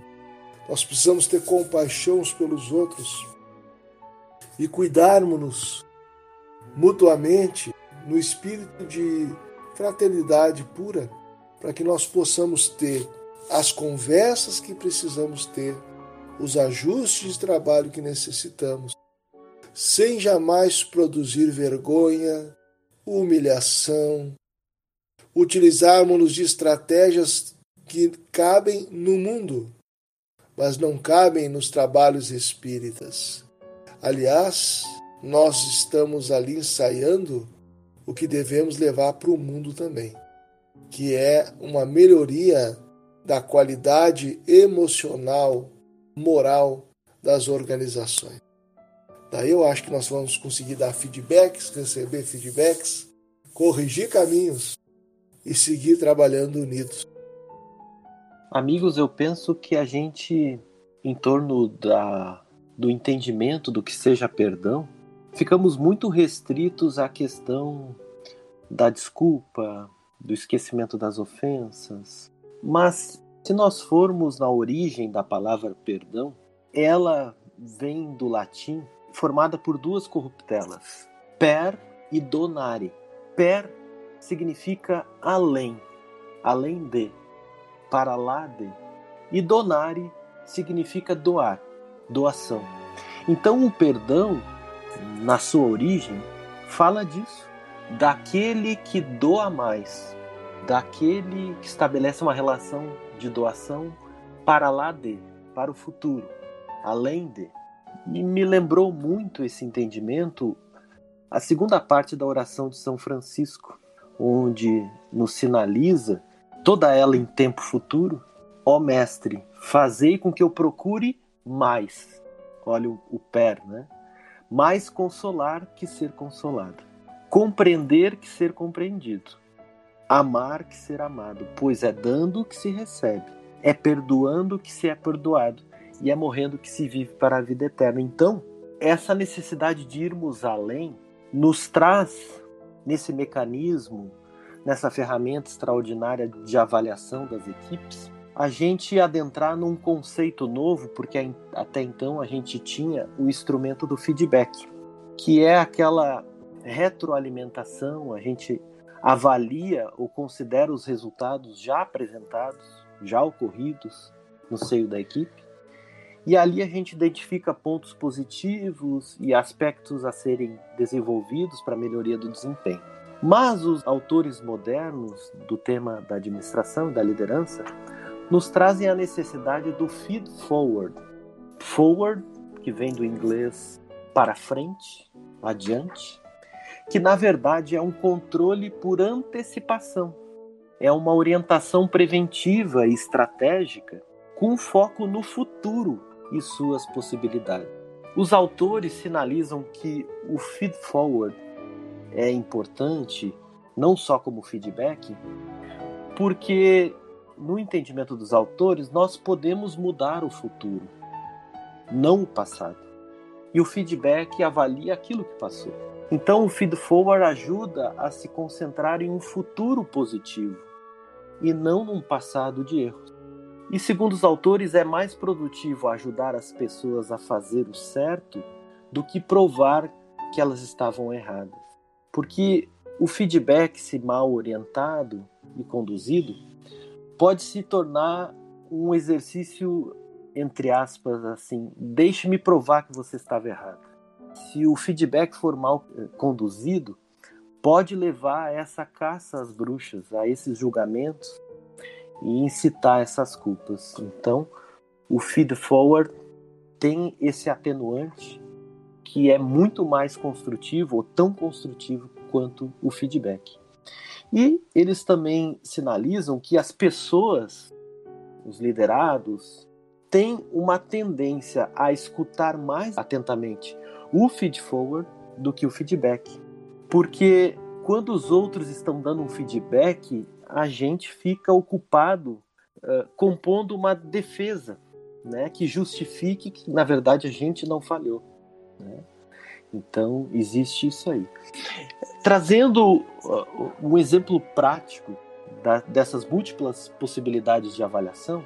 Nós precisamos ter compaixão uns pelos outros e cuidarmos-nos mutuamente no espírito de fraternidade pura, para que nós possamos ter as conversas que precisamos ter, os ajustes de trabalho que necessitamos sem jamais produzir vergonha, humilhação. Utilizarmos-nos de estratégias que cabem no mundo, mas não cabem nos trabalhos espíritas. Aliás, nós estamos ali ensaiando o que devemos levar para o mundo também, que é uma melhoria da qualidade emocional, moral das organizações. Daí eu acho que nós vamos conseguir dar feedbacks, receber feedbacks, corrigir caminhos e seguir trabalhando unidos. Amigos, eu penso que a gente, em torno da, do entendimento do que seja perdão, ficamos muito restritos à questão da desculpa, do esquecimento das ofensas. Mas se nós formos na origem da palavra perdão, ela vem do latim, formada por duas corruptelas, per e donare. Per significa além, além de, para lá de. E donare significa doar, doação. Então o perdão, na sua origem, fala disso, daquele que doa mais, daquele que estabelece uma relação de doação para lá de, para o futuro, além de. E me lembrou muito esse entendimento a segunda parte da oração de São Francisco, onde nos sinaliza, toda ela em tempo futuro, ó Mestre, fazei com que eu procure mais. Olha o, o per, né? Mais consolar que ser consolado. Compreender que ser compreendido. Amar que ser amado, pois é dando que se recebe. É perdoando que se é perdoado. E é morrendo que se vive para a vida eterna. Então, essa necessidade de irmos além nos traz nesse mecanismo, nessa ferramenta extraordinária de avaliação das equipes, a gente adentrar num conceito novo, porque até então a gente tinha o instrumento do feedback, que é aquela retroalimentação, a gente avalia ou considera os resultados já apresentados, já ocorridos no seio da equipe, e ali a gente identifica pontos positivos e aspectos a serem desenvolvidos para a melhoria do desempenho. Mas os autores modernos do tema da administração e da liderança nos trazem a necessidade do feed forward. Forward, que vem do inglês para frente, adiante, que na verdade é um controle por antecipação. É uma orientação preventiva e estratégica com foco no futuro e suas possibilidades. Os autores sinalizam que o feed forward é importante não só como feedback, porque no entendimento dos autores nós podemos mudar o futuro, não o passado. E o feedback avalia aquilo que passou. Então o feed forward ajuda a se concentrar em um futuro positivo e não num passado de erros. E segundo os autores, é mais produtivo ajudar as pessoas a fazer o certo do que provar que elas estavam erradas. Porque o feedback, se mal orientado e conduzido, pode se tornar um exercício, entre aspas, assim, deixe-me provar que você estava errado. Se o feedback for mal eh, conduzido, pode levar a essa caça às bruxas, a esses julgamentos e incitar essas culpas. Então, o feed forward tem esse atenuante que é muito mais construtivo ou tão construtivo quanto o feedback. E eles também sinalizam que as pessoas, os liderados, têm uma tendência a escutar mais atentamente o feed forward do que o feedback. Porque quando os outros estão dando um feedback, a gente fica ocupado uh, compondo uma defesa né, que justifique que, na verdade, a gente não falhou. Né? Então, existe isso aí. Trazendo uh, um exemplo prático da, dessas múltiplas possibilidades de avaliação,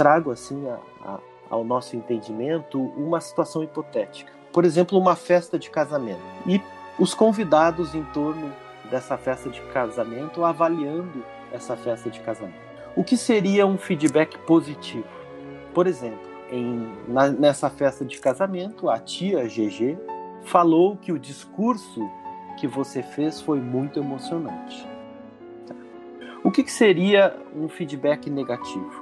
trago assim a, a, ao nosso entendimento uma situação hipotética. Por exemplo, uma festa de casamento. E os convidados em torno dessa festa de casamento, avaliando essa festa de casamento. O que seria um feedback positivo? Por exemplo, em, na, nessa festa de casamento, a tia GG falou que o discurso que você fez foi muito emocionante. O que, que seria um feedback negativo?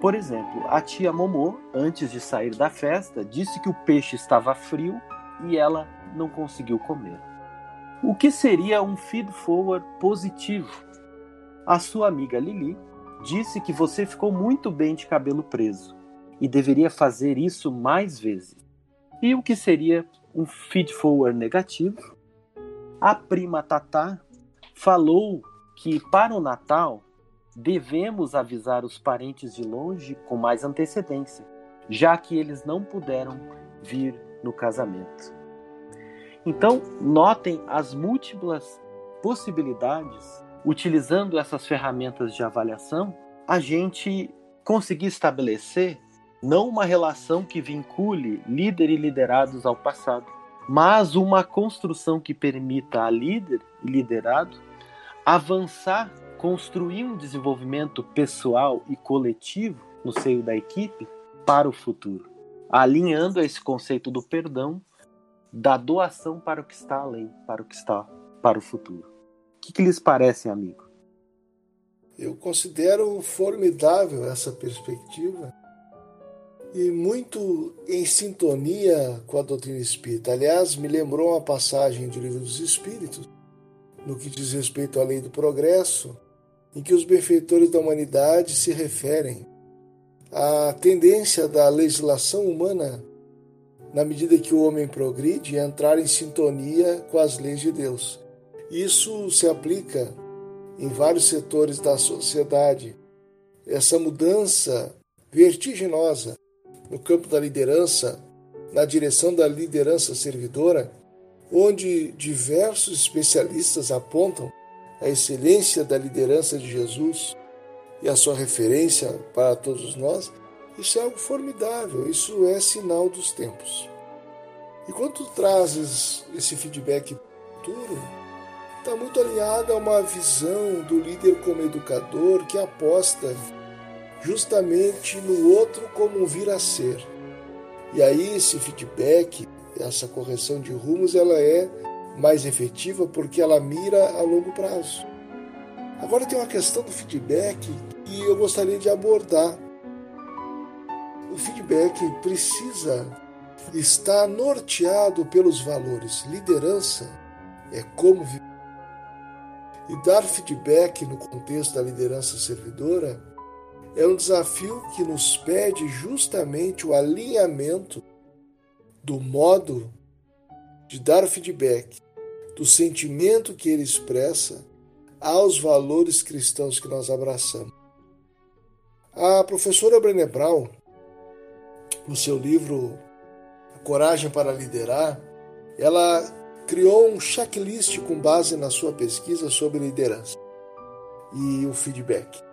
Por exemplo, a tia Momô, antes de sair da festa, disse que o peixe estava frio e ela não conseguiu comer. O que seria um feed forward positivo? A sua amiga Lili disse que você ficou muito bem de cabelo preso e deveria fazer isso mais vezes. E o que seria um feed forward negativo? A prima Tatá falou que para o Natal devemos avisar os parentes de longe com mais antecedência, já que eles não puderam vir no casamento. Então, notem as múltiplas possibilidades, utilizando essas ferramentas de avaliação, a gente conseguir estabelecer não uma relação que vincule líder e liderados ao passado, mas uma construção que permita a líder e liderado avançar, construir um desenvolvimento pessoal e coletivo no seio da equipe para o futuro, alinhando esse conceito do perdão, da doação para o que está além, para o que está para o futuro. O que, que lhes parece, amigo? Eu considero formidável essa perspectiva e muito em sintonia com a doutrina espírita. Aliás, me lembrou uma passagem do Livro dos Espíritos, no que diz respeito à lei do progresso, em que os benfeitores da humanidade se referem à tendência da legislação humana, na medida que o homem progride, a entrar em sintonia com as leis de Deus. Isso se aplica em vários setores da sociedade. Essa mudança vertiginosa no campo da liderança, na direção da liderança servidora, onde diversos especialistas apontam a excelência da liderança de Jesus e a sua referência para todos nós, isso é algo formidável, isso é sinal dos tempos. E quando trazes esse feedback futuro, está muito alinhado a uma visão do líder como educador que aposta justamente no outro como um vir a ser. E aí esse feedback, essa correção de rumos, ela é mais efetiva porque ela mira a longo prazo. Agora tem uma questão do feedback que eu gostaria de abordar. O feedback precisa estar norteado pelos valores. Liderança é como e dar feedback no contexto da liderança servidora é um desafio que nos pede justamente o alinhamento do modo de dar feedback, do sentimento que ele expressa aos valores cristãos que nós abraçamos. A professora Brené Brown, no seu livro Coragem para Liderar, ela criou um checklist com base na sua pesquisa sobre liderança e o feedback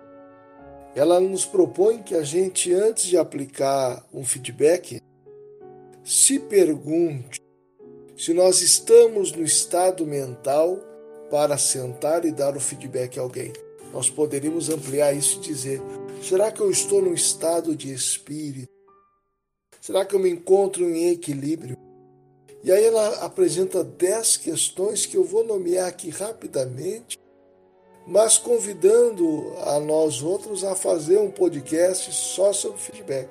ela nos propõe que a gente, antes de aplicar um feedback, se pergunte se nós estamos no estado mental para sentar e dar o feedback a alguém. Nós poderíamos ampliar isso e dizer: será que eu estou no estado de espírito? Será que eu me encontro em equilíbrio? E aí ela apresenta dez questões que eu vou nomear aqui rapidamente mas convidando a nós outros a fazer um podcast só sobre feedback.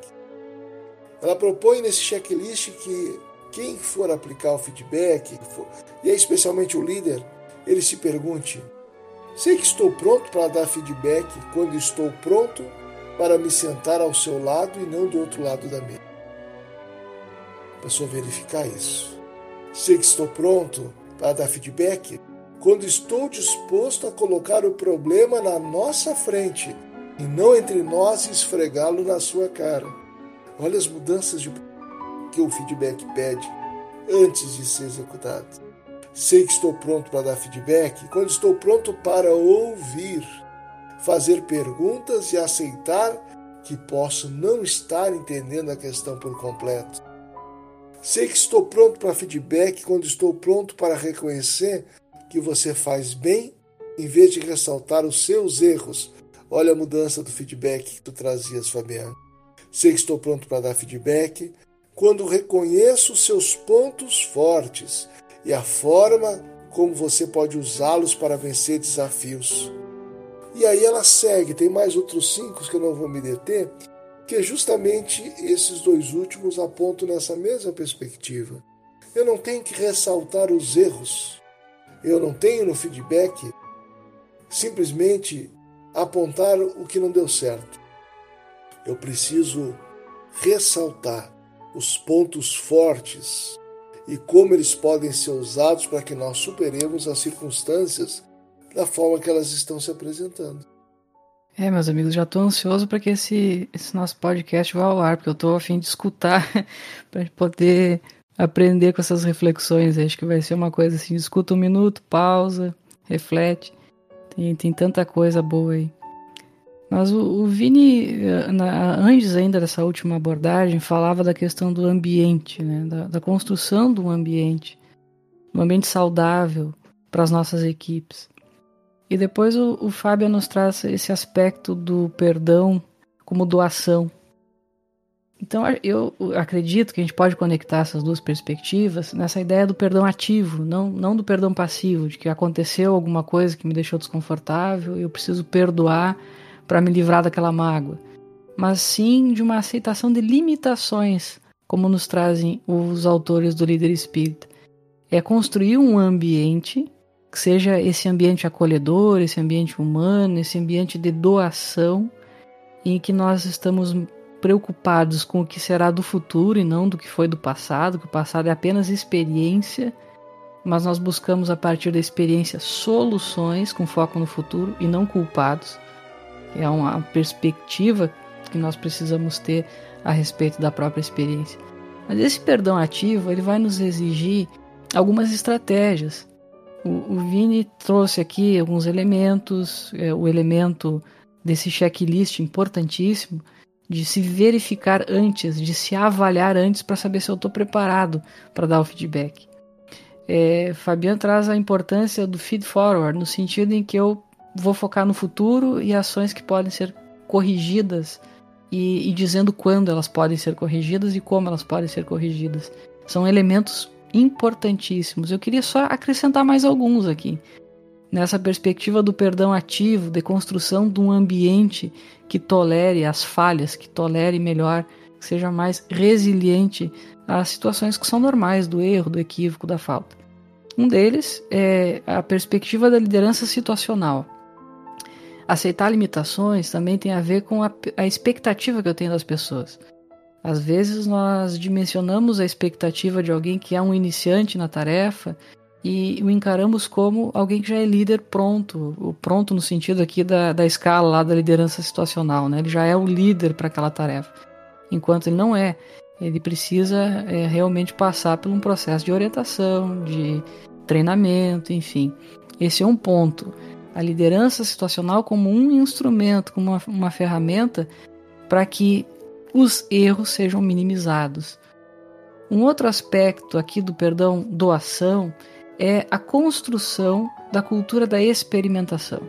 Ela propõe nesse checklist que quem for aplicar o feedback, e é especialmente o líder, ele se pergunte: sei que estou pronto para dar feedback quando estou pronto para me sentar ao seu lado e não do outro lado da mesa. A pessoa verificar isso. Sei que estou pronto para dar feedback quando estou disposto a colocar o problema na nossa frente e não entre nós e esfregá-lo na sua cara. Olha as mudanças de... que o feedback pede antes de ser executado. Sei que estou pronto para dar feedback quando estou pronto para ouvir, fazer perguntas e aceitar que posso não estar entendendo a questão por completo. Sei que estou pronto para feedback quando estou pronto para reconhecer que você faz bem em vez de ressaltar os seus erros. Olha a mudança do feedback que tu trazias, Fabiano. Sei que estou pronto para dar feedback quando reconheço seus pontos fortes e a forma como você pode usá-los para vencer desafios. E aí ela segue, tem mais outros cinco que eu não vou me deter, que justamente esses dois últimos apontam nessa mesma perspectiva. Eu não tenho que ressaltar os erros, eu não tenho no feedback simplesmente apontar o que não deu certo. Eu preciso ressaltar os pontos fortes e como eles podem ser usados para que nós superemos as circunstâncias da forma que elas estão se apresentando. É, meus amigos, já estou ansioso para que esse, esse nosso podcast vá ao ar, porque eu estou a fim de escutar para poder aprender com essas reflexões. Acho que vai ser uma coisa assim: escuta um minuto, pausa, reflete. Tem, tem tanta coisa boa aí. Mas o, o Vini, na, antes ainda dessa última abordagem, falava da questão do ambiente, né? da, da construção do ambiente, um ambiente saudável para as nossas equipes. E depois o, o Fábio nos traz esse aspecto do perdão como doação. Então eu acredito que a gente pode conectar essas duas perspectivas nessa ideia do perdão ativo, não, não do perdão passivo, de que aconteceu alguma coisa que me deixou desconfortável e eu preciso perdoar para me livrar daquela mágoa, mas sim de uma aceitação de limitações, como nos trazem os autores do líder espírita. É construir um ambiente que seja esse ambiente acolhedor, esse ambiente humano, esse ambiente de doação, em que nós estamos preocupados com o que será do futuro e não do que foi do passado, que o passado é apenas experiência, mas nós buscamos a partir da experiência soluções com foco no futuro e não culpados. É uma perspectiva que nós precisamos ter a respeito da própria experiência. Mas esse perdão ativo ele vai nos exigir algumas estratégias. O, o Vini trouxe aqui alguns elementos, é, o elemento desse checklist importantíssimo de se verificar antes, de se avaliar antes para saber se eu estou preparado para dar o feedback. É, Fabiano traz a importância do feed forward, no sentido em que eu vou focar no futuro e ações que podem ser corrigidas e, e dizendo quando elas podem ser corrigidas e como elas podem ser corrigidas. São elementos importantíssimos. Eu queria só acrescentar mais alguns aqui nessa perspectiva do perdão ativo, de construção de um ambiente que tolere as falhas, que tolere melhor, que seja mais resiliente às situações que são normais do erro, do equívoco, da falta. Um deles é a perspectiva da liderança situacional. Aceitar limitações também tem a ver com a, a expectativa que eu tenho das pessoas. Às vezes nós dimensionamos a expectativa de alguém que é um iniciante na tarefa e o encaramos como alguém que já é líder pronto, o pronto no sentido aqui da, da escala lá da liderança situacional, né? Ele já é o líder para aquela tarefa, enquanto ele não é. Ele precisa é, realmente passar por um processo de orientação, de treinamento, enfim. Esse é um ponto. A liderança situacional como um instrumento, como uma, uma ferramenta para que os erros sejam minimizados. Um outro aspecto aqui do perdão doação é a construção da cultura da experimentação.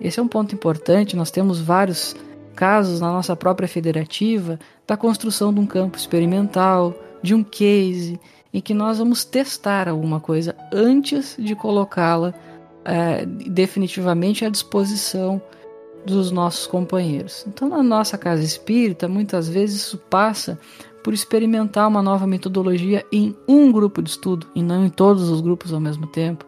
Esse é um ponto importante, nós temos vários casos na nossa própria federativa da construção de um campo experimental, de um case, em que nós vamos testar alguma coisa antes de colocá-la é, definitivamente à disposição dos nossos companheiros. Então, na nossa casa espírita, muitas vezes isso passa por experimentar uma nova metodologia em um grupo de estudo e não em todos os grupos ao mesmo tempo,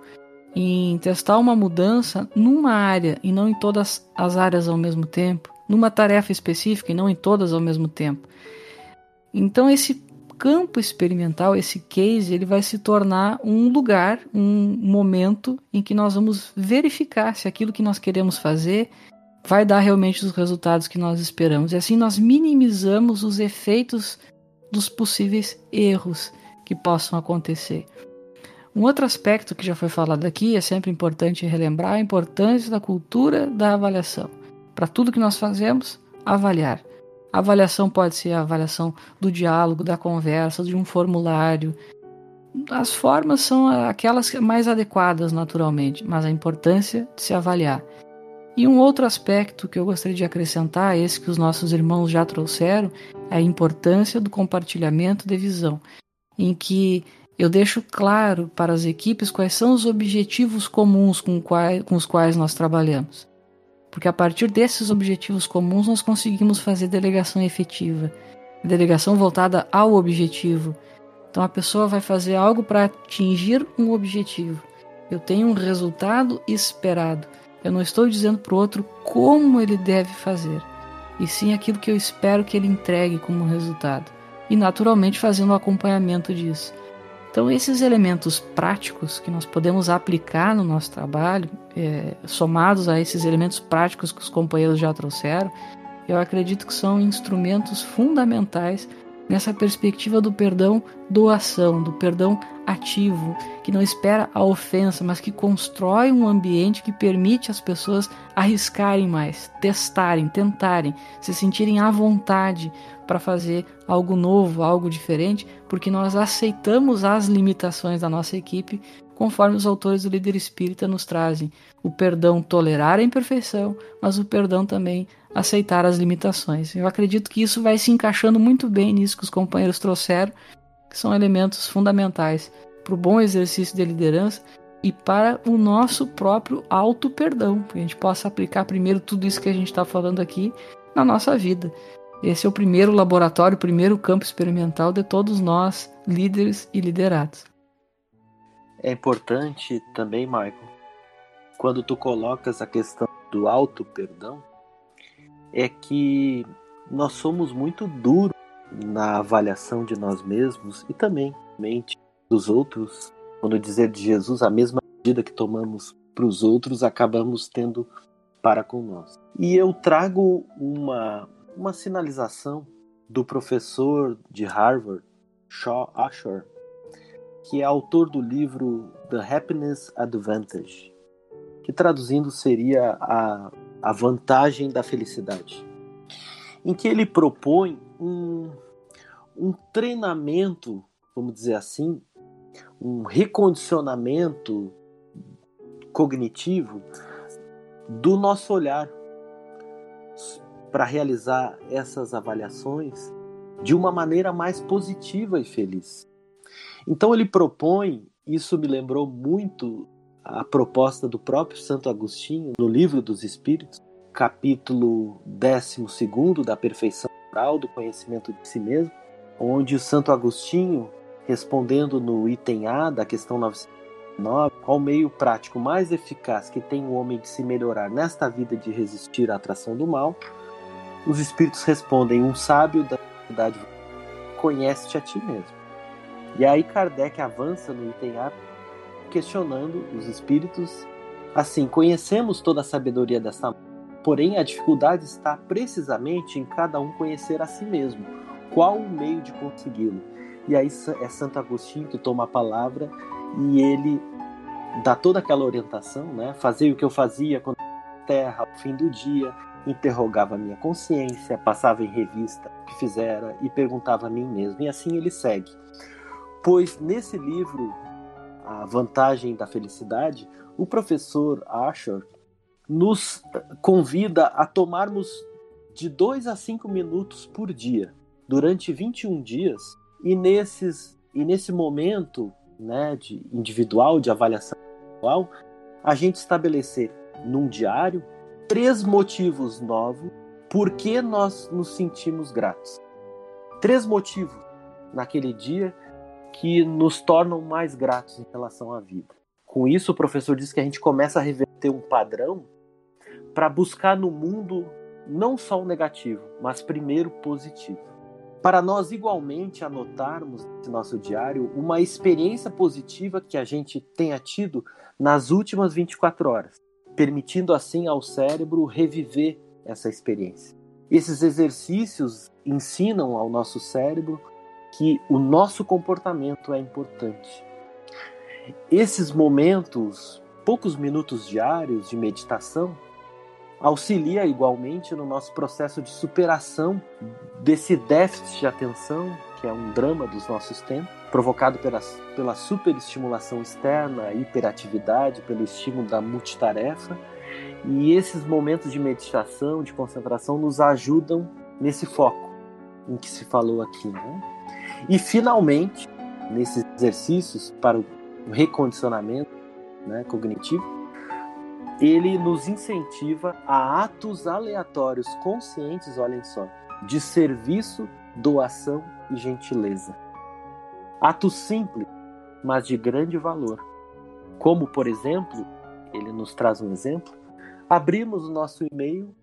em testar uma mudança numa área e não em todas as áreas ao mesmo tempo, numa tarefa específica e não em todas ao mesmo tempo. Então esse campo experimental, esse case, ele vai se tornar um lugar, um momento em que nós vamos verificar se aquilo que nós queremos fazer vai dar realmente os resultados que nós esperamos. E assim nós minimizamos os efeitos dos possíveis erros que possam acontecer. Um outro aspecto que já foi falado aqui, é sempre importante relembrar a importância da cultura da avaliação. Para tudo que nós fazemos, avaliar. A avaliação pode ser a avaliação do diálogo, da conversa, de um formulário. As formas são aquelas mais adequadas naturalmente, mas a importância de se avaliar. E um outro aspecto que eu gostaria de acrescentar, esse que os nossos irmãos já trouxeram, é a importância do compartilhamento de visão, em que eu deixo claro para as equipes quais são os objetivos comuns com, quais, com os quais nós trabalhamos. Porque a partir desses objetivos comuns nós conseguimos fazer delegação efetiva, delegação voltada ao objetivo. Então a pessoa vai fazer algo para atingir um objetivo. Eu tenho um resultado esperado. Eu não estou dizendo para o outro como ele deve fazer, e sim aquilo que eu espero que ele entregue como resultado, e naturalmente fazendo o acompanhamento disso. Então, esses elementos práticos que nós podemos aplicar no nosso trabalho, é, somados a esses elementos práticos que os companheiros já trouxeram, eu acredito que são instrumentos fundamentais nessa perspectiva do perdão doação, do perdão ativo, que não espera a ofensa, mas que constrói um ambiente que permite as pessoas arriscarem mais, testarem, tentarem, se sentirem à vontade para fazer algo novo, algo diferente, porque nós aceitamos as limitações da nossa equipe, conforme os autores do líder espírita nos trazem. O perdão tolerar a imperfeição, mas o perdão também aceitar as limitações. Eu acredito que isso vai se encaixando muito bem nisso que os companheiros trouxeram, que são elementos fundamentais para o bom exercício de liderança e para o nosso próprio auto-perdão, que a gente possa aplicar primeiro tudo isso que a gente está falando aqui na nossa vida. Esse é o primeiro laboratório, o primeiro campo experimental de todos nós, líderes e liderados. É importante também, Michael, quando tu colocas a questão do auto-perdão, é que nós somos muito duros na avaliação de nós mesmos e também mente dos outros. Quando dizer de Jesus, a mesma medida que tomamos para os outros, acabamos tendo para com nós. E eu trago uma, uma sinalização do professor de Harvard, Shaw Ashore, que é autor do livro The Happiness Advantage, que traduzindo seria a a vantagem da felicidade, em que ele propõe um, um treinamento, vamos dizer assim, um recondicionamento cognitivo do nosso olhar para realizar essas avaliações de uma maneira mais positiva e feliz. Então ele propõe, isso me lembrou muito a proposta do próprio Santo Agostinho no Livro dos Espíritos, capítulo 12 da perfeição moral do conhecimento de si mesmo, onde o Santo Agostinho, respondendo no item A da questão 909, qual meio prático mais eficaz que tem o homem de se melhorar nesta vida de resistir à atração do mal, os espíritos respondem: um sábio da verdade conhece-te a ti mesmo. E aí Kardec avança no item A questionando os espíritos. Assim, conhecemos toda a sabedoria dessa porém a dificuldade está precisamente em cada um conhecer a si mesmo. Qual o meio de consegui-lo? E aí é Santo Agostinho que toma a palavra e ele dá toda aquela orientação, né? Fazer o que eu fazia quando terra ao fim do dia, interrogava a minha consciência, passava em revista o que fizera e perguntava a mim mesmo. E assim ele segue. Pois nesse livro a vantagem da felicidade, o professor Asher nos convida a tomarmos de 2 a 5 minutos por dia, durante 21 dias, e, nesses, e nesse momento né, de individual, de avaliação individual, a gente estabelecer num diário três motivos novos por que nós nos sentimos gratos. Três motivos naquele dia que nos tornam mais gratos em relação à vida. Com isso, o professor diz que a gente começa a reverter um padrão para buscar no mundo não só o negativo, mas primeiro o positivo. Para nós igualmente anotarmos no nosso diário uma experiência positiva que a gente tenha tido nas últimas 24 horas, permitindo assim ao cérebro reviver essa experiência. Esses exercícios ensinam ao nosso cérebro que o nosso comportamento é importante. Esses momentos, poucos minutos diários de meditação, auxilia igualmente no nosso processo de superação desse déficit de atenção, que é um drama dos nossos tempos, provocado pela, pela superestimulação externa, hiperatividade, pelo estímulo da multitarefa. E esses momentos de meditação, de concentração, nos ajudam nesse foco em que se falou aqui. Né? E, finalmente, nesses exercícios para o recondicionamento né, cognitivo, ele nos incentiva a atos aleatórios conscientes, olhem só, de serviço, doação e gentileza. Atos simples, mas de grande valor. Como, por exemplo, ele nos traz um exemplo, abrimos o nosso e-mail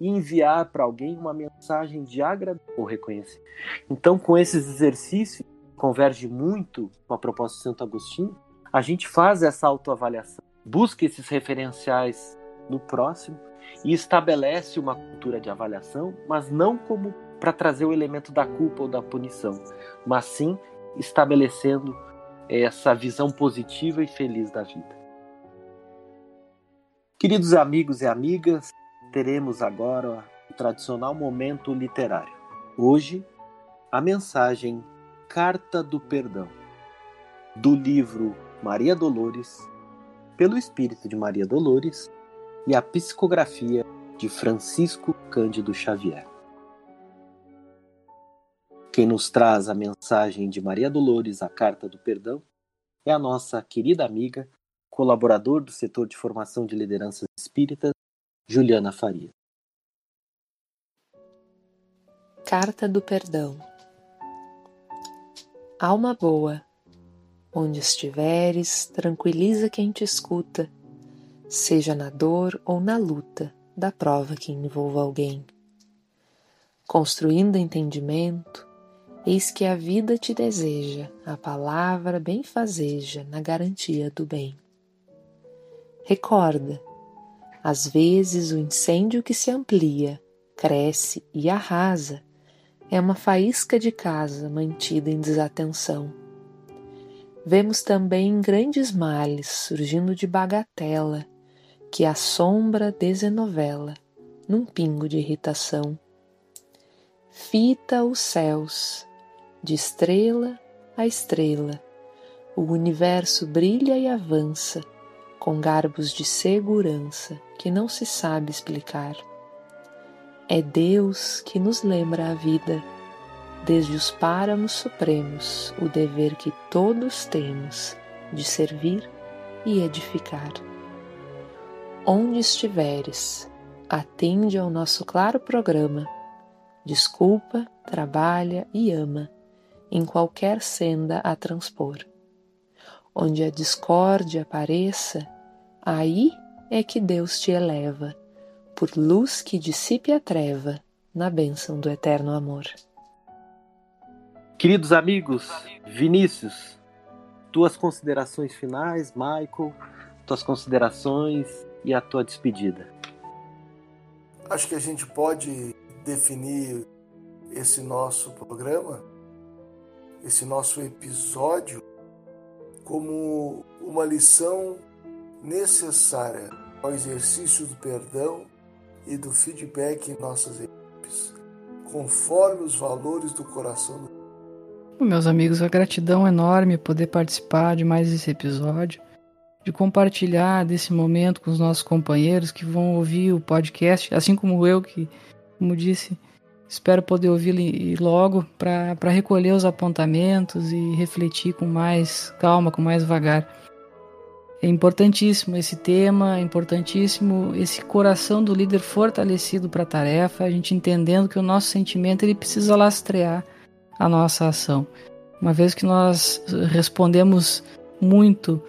e enviar para alguém uma mensagem de agrado ou reconhecimento. Então, com esses exercícios, converge muito com a proposta de Santo Agostinho, a gente faz essa autoavaliação, busca esses referenciais no próximo e estabelece uma cultura de avaliação, mas não como para trazer o elemento da culpa ou da punição, mas sim estabelecendo essa visão positiva e feliz da vida. Queridos amigos e amigas, teremos agora o tradicional momento literário. Hoje, a mensagem Carta do Perdão, do livro Maria Dolores, pelo espírito de Maria Dolores, e a psicografia de Francisco Cândido Xavier. Quem nos traz a mensagem de Maria Dolores, a Carta do Perdão, é a nossa querida amiga colaborador do setor de formação de lideranças espíritas, Juliana Faria. Carta do Perdão Alma boa, onde estiveres, tranquiliza quem te escuta, seja na dor ou na luta da prova que envolva alguém. Construindo entendimento, eis que a vida te deseja a palavra benfazeja na garantia do bem. Recorda, às vezes o incêndio que se amplia, cresce e arrasa é uma faísca de casa mantida em desatenção. Vemos também grandes males surgindo de bagatela que a sombra desenovela num pingo de irritação. Fita os céus, de estrela a estrela, o universo brilha e avança com garbos de segurança que não se sabe explicar. É Deus que nos lembra a vida, desde os páramos supremos, o dever que todos temos de servir e edificar. Onde estiveres, atende ao nosso claro programa. Desculpa, trabalha e ama, em qualquer senda a transpor. Onde a discórdia apareça, Aí é que Deus te eleva, por luz que dissipe a treva, na bênção do eterno amor. Queridos amigos, Vinícius, tuas considerações finais, Michael, tuas considerações e a tua despedida. Acho que a gente pode definir esse nosso programa, esse nosso episódio, como uma lição necessária ao exercício do perdão e do feedback em nossas equipes, conforme os valores do coração do meus amigos, a gratidão enorme poder participar de mais esse episódio, de compartilhar desse momento com os nossos companheiros que vão ouvir o podcast, assim como eu, que, como disse, espero poder ouvi-lo logo para recolher os apontamentos e refletir com mais calma, com mais vagar. É importantíssimo esse tema, é importantíssimo esse coração do líder fortalecido para a tarefa, a gente entendendo que o nosso sentimento ele precisa lastrear a nossa ação. Uma vez que nós respondemos muito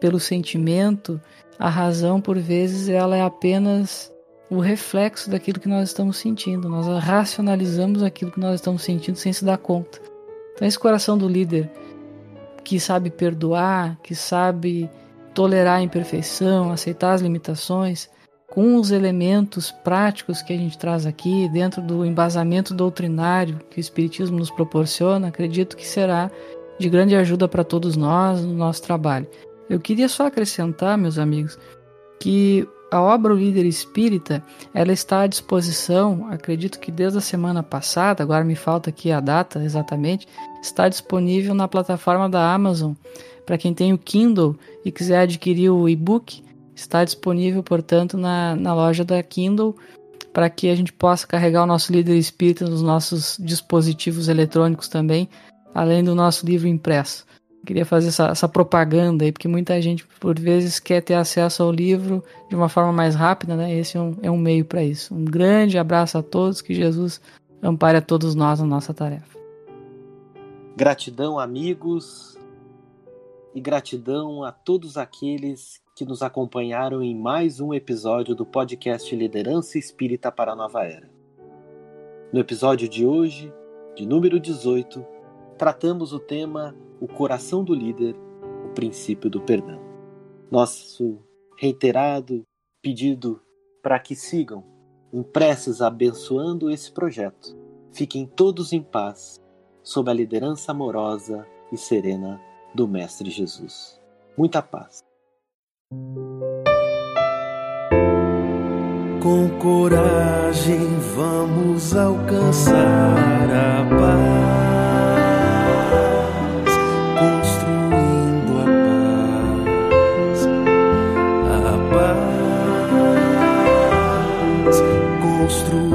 pelo sentimento, a razão por vezes ela é apenas o reflexo daquilo que nós estamos sentindo. Nós racionalizamos aquilo que nós estamos sentindo sem se dar conta. Então esse coração do líder que sabe perdoar, que sabe tolerar a imperfeição, aceitar as limitações, com os elementos práticos que a gente traz aqui, dentro do embasamento doutrinário que o Espiritismo nos proporciona, acredito que será de grande ajuda para todos nós no nosso trabalho. Eu queria só acrescentar, meus amigos, que a obra O Líder Espírita, ela está à disposição, acredito que desde a semana passada, agora me falta aqui a data exatamente, está disponível na plataforma da Amazon para quem tem o Kindle e quiser adquirir o e-book, está disponível, portanto, na, na loja da Kindle para que a gente possa carregar o nosso líder espírita nos nossos dispositivos eletrônicos também, além do nosso livro impresso. Queria fazer essa, essa, propaganda aí, porque muita gente, por vezes, quer ter acesso ao livro de uma forma mais rápida, né? Esse é um, é um meio para isso. Um grande abraço a todos, que Jesus ampare a todos nós na nossa tarefa. Gratidão, amigos e gratidão a todos aqueles que nos acompanharam em mais um episódio do podcast Liderança Espírita para a Nova Era. No episódio de hoje, de número 18, tratamos o tema O Coração do Líder, o Princípio do Perdão. Nosso reiterado pedido para que sigam em preces abençoando esse projeto Fiquem todos em paz, sob a liderança amorosa e serena do Mestre Jesus. Muita paz. Com coragem vamos alcançar a paz, construindo a paz, a paz, construindo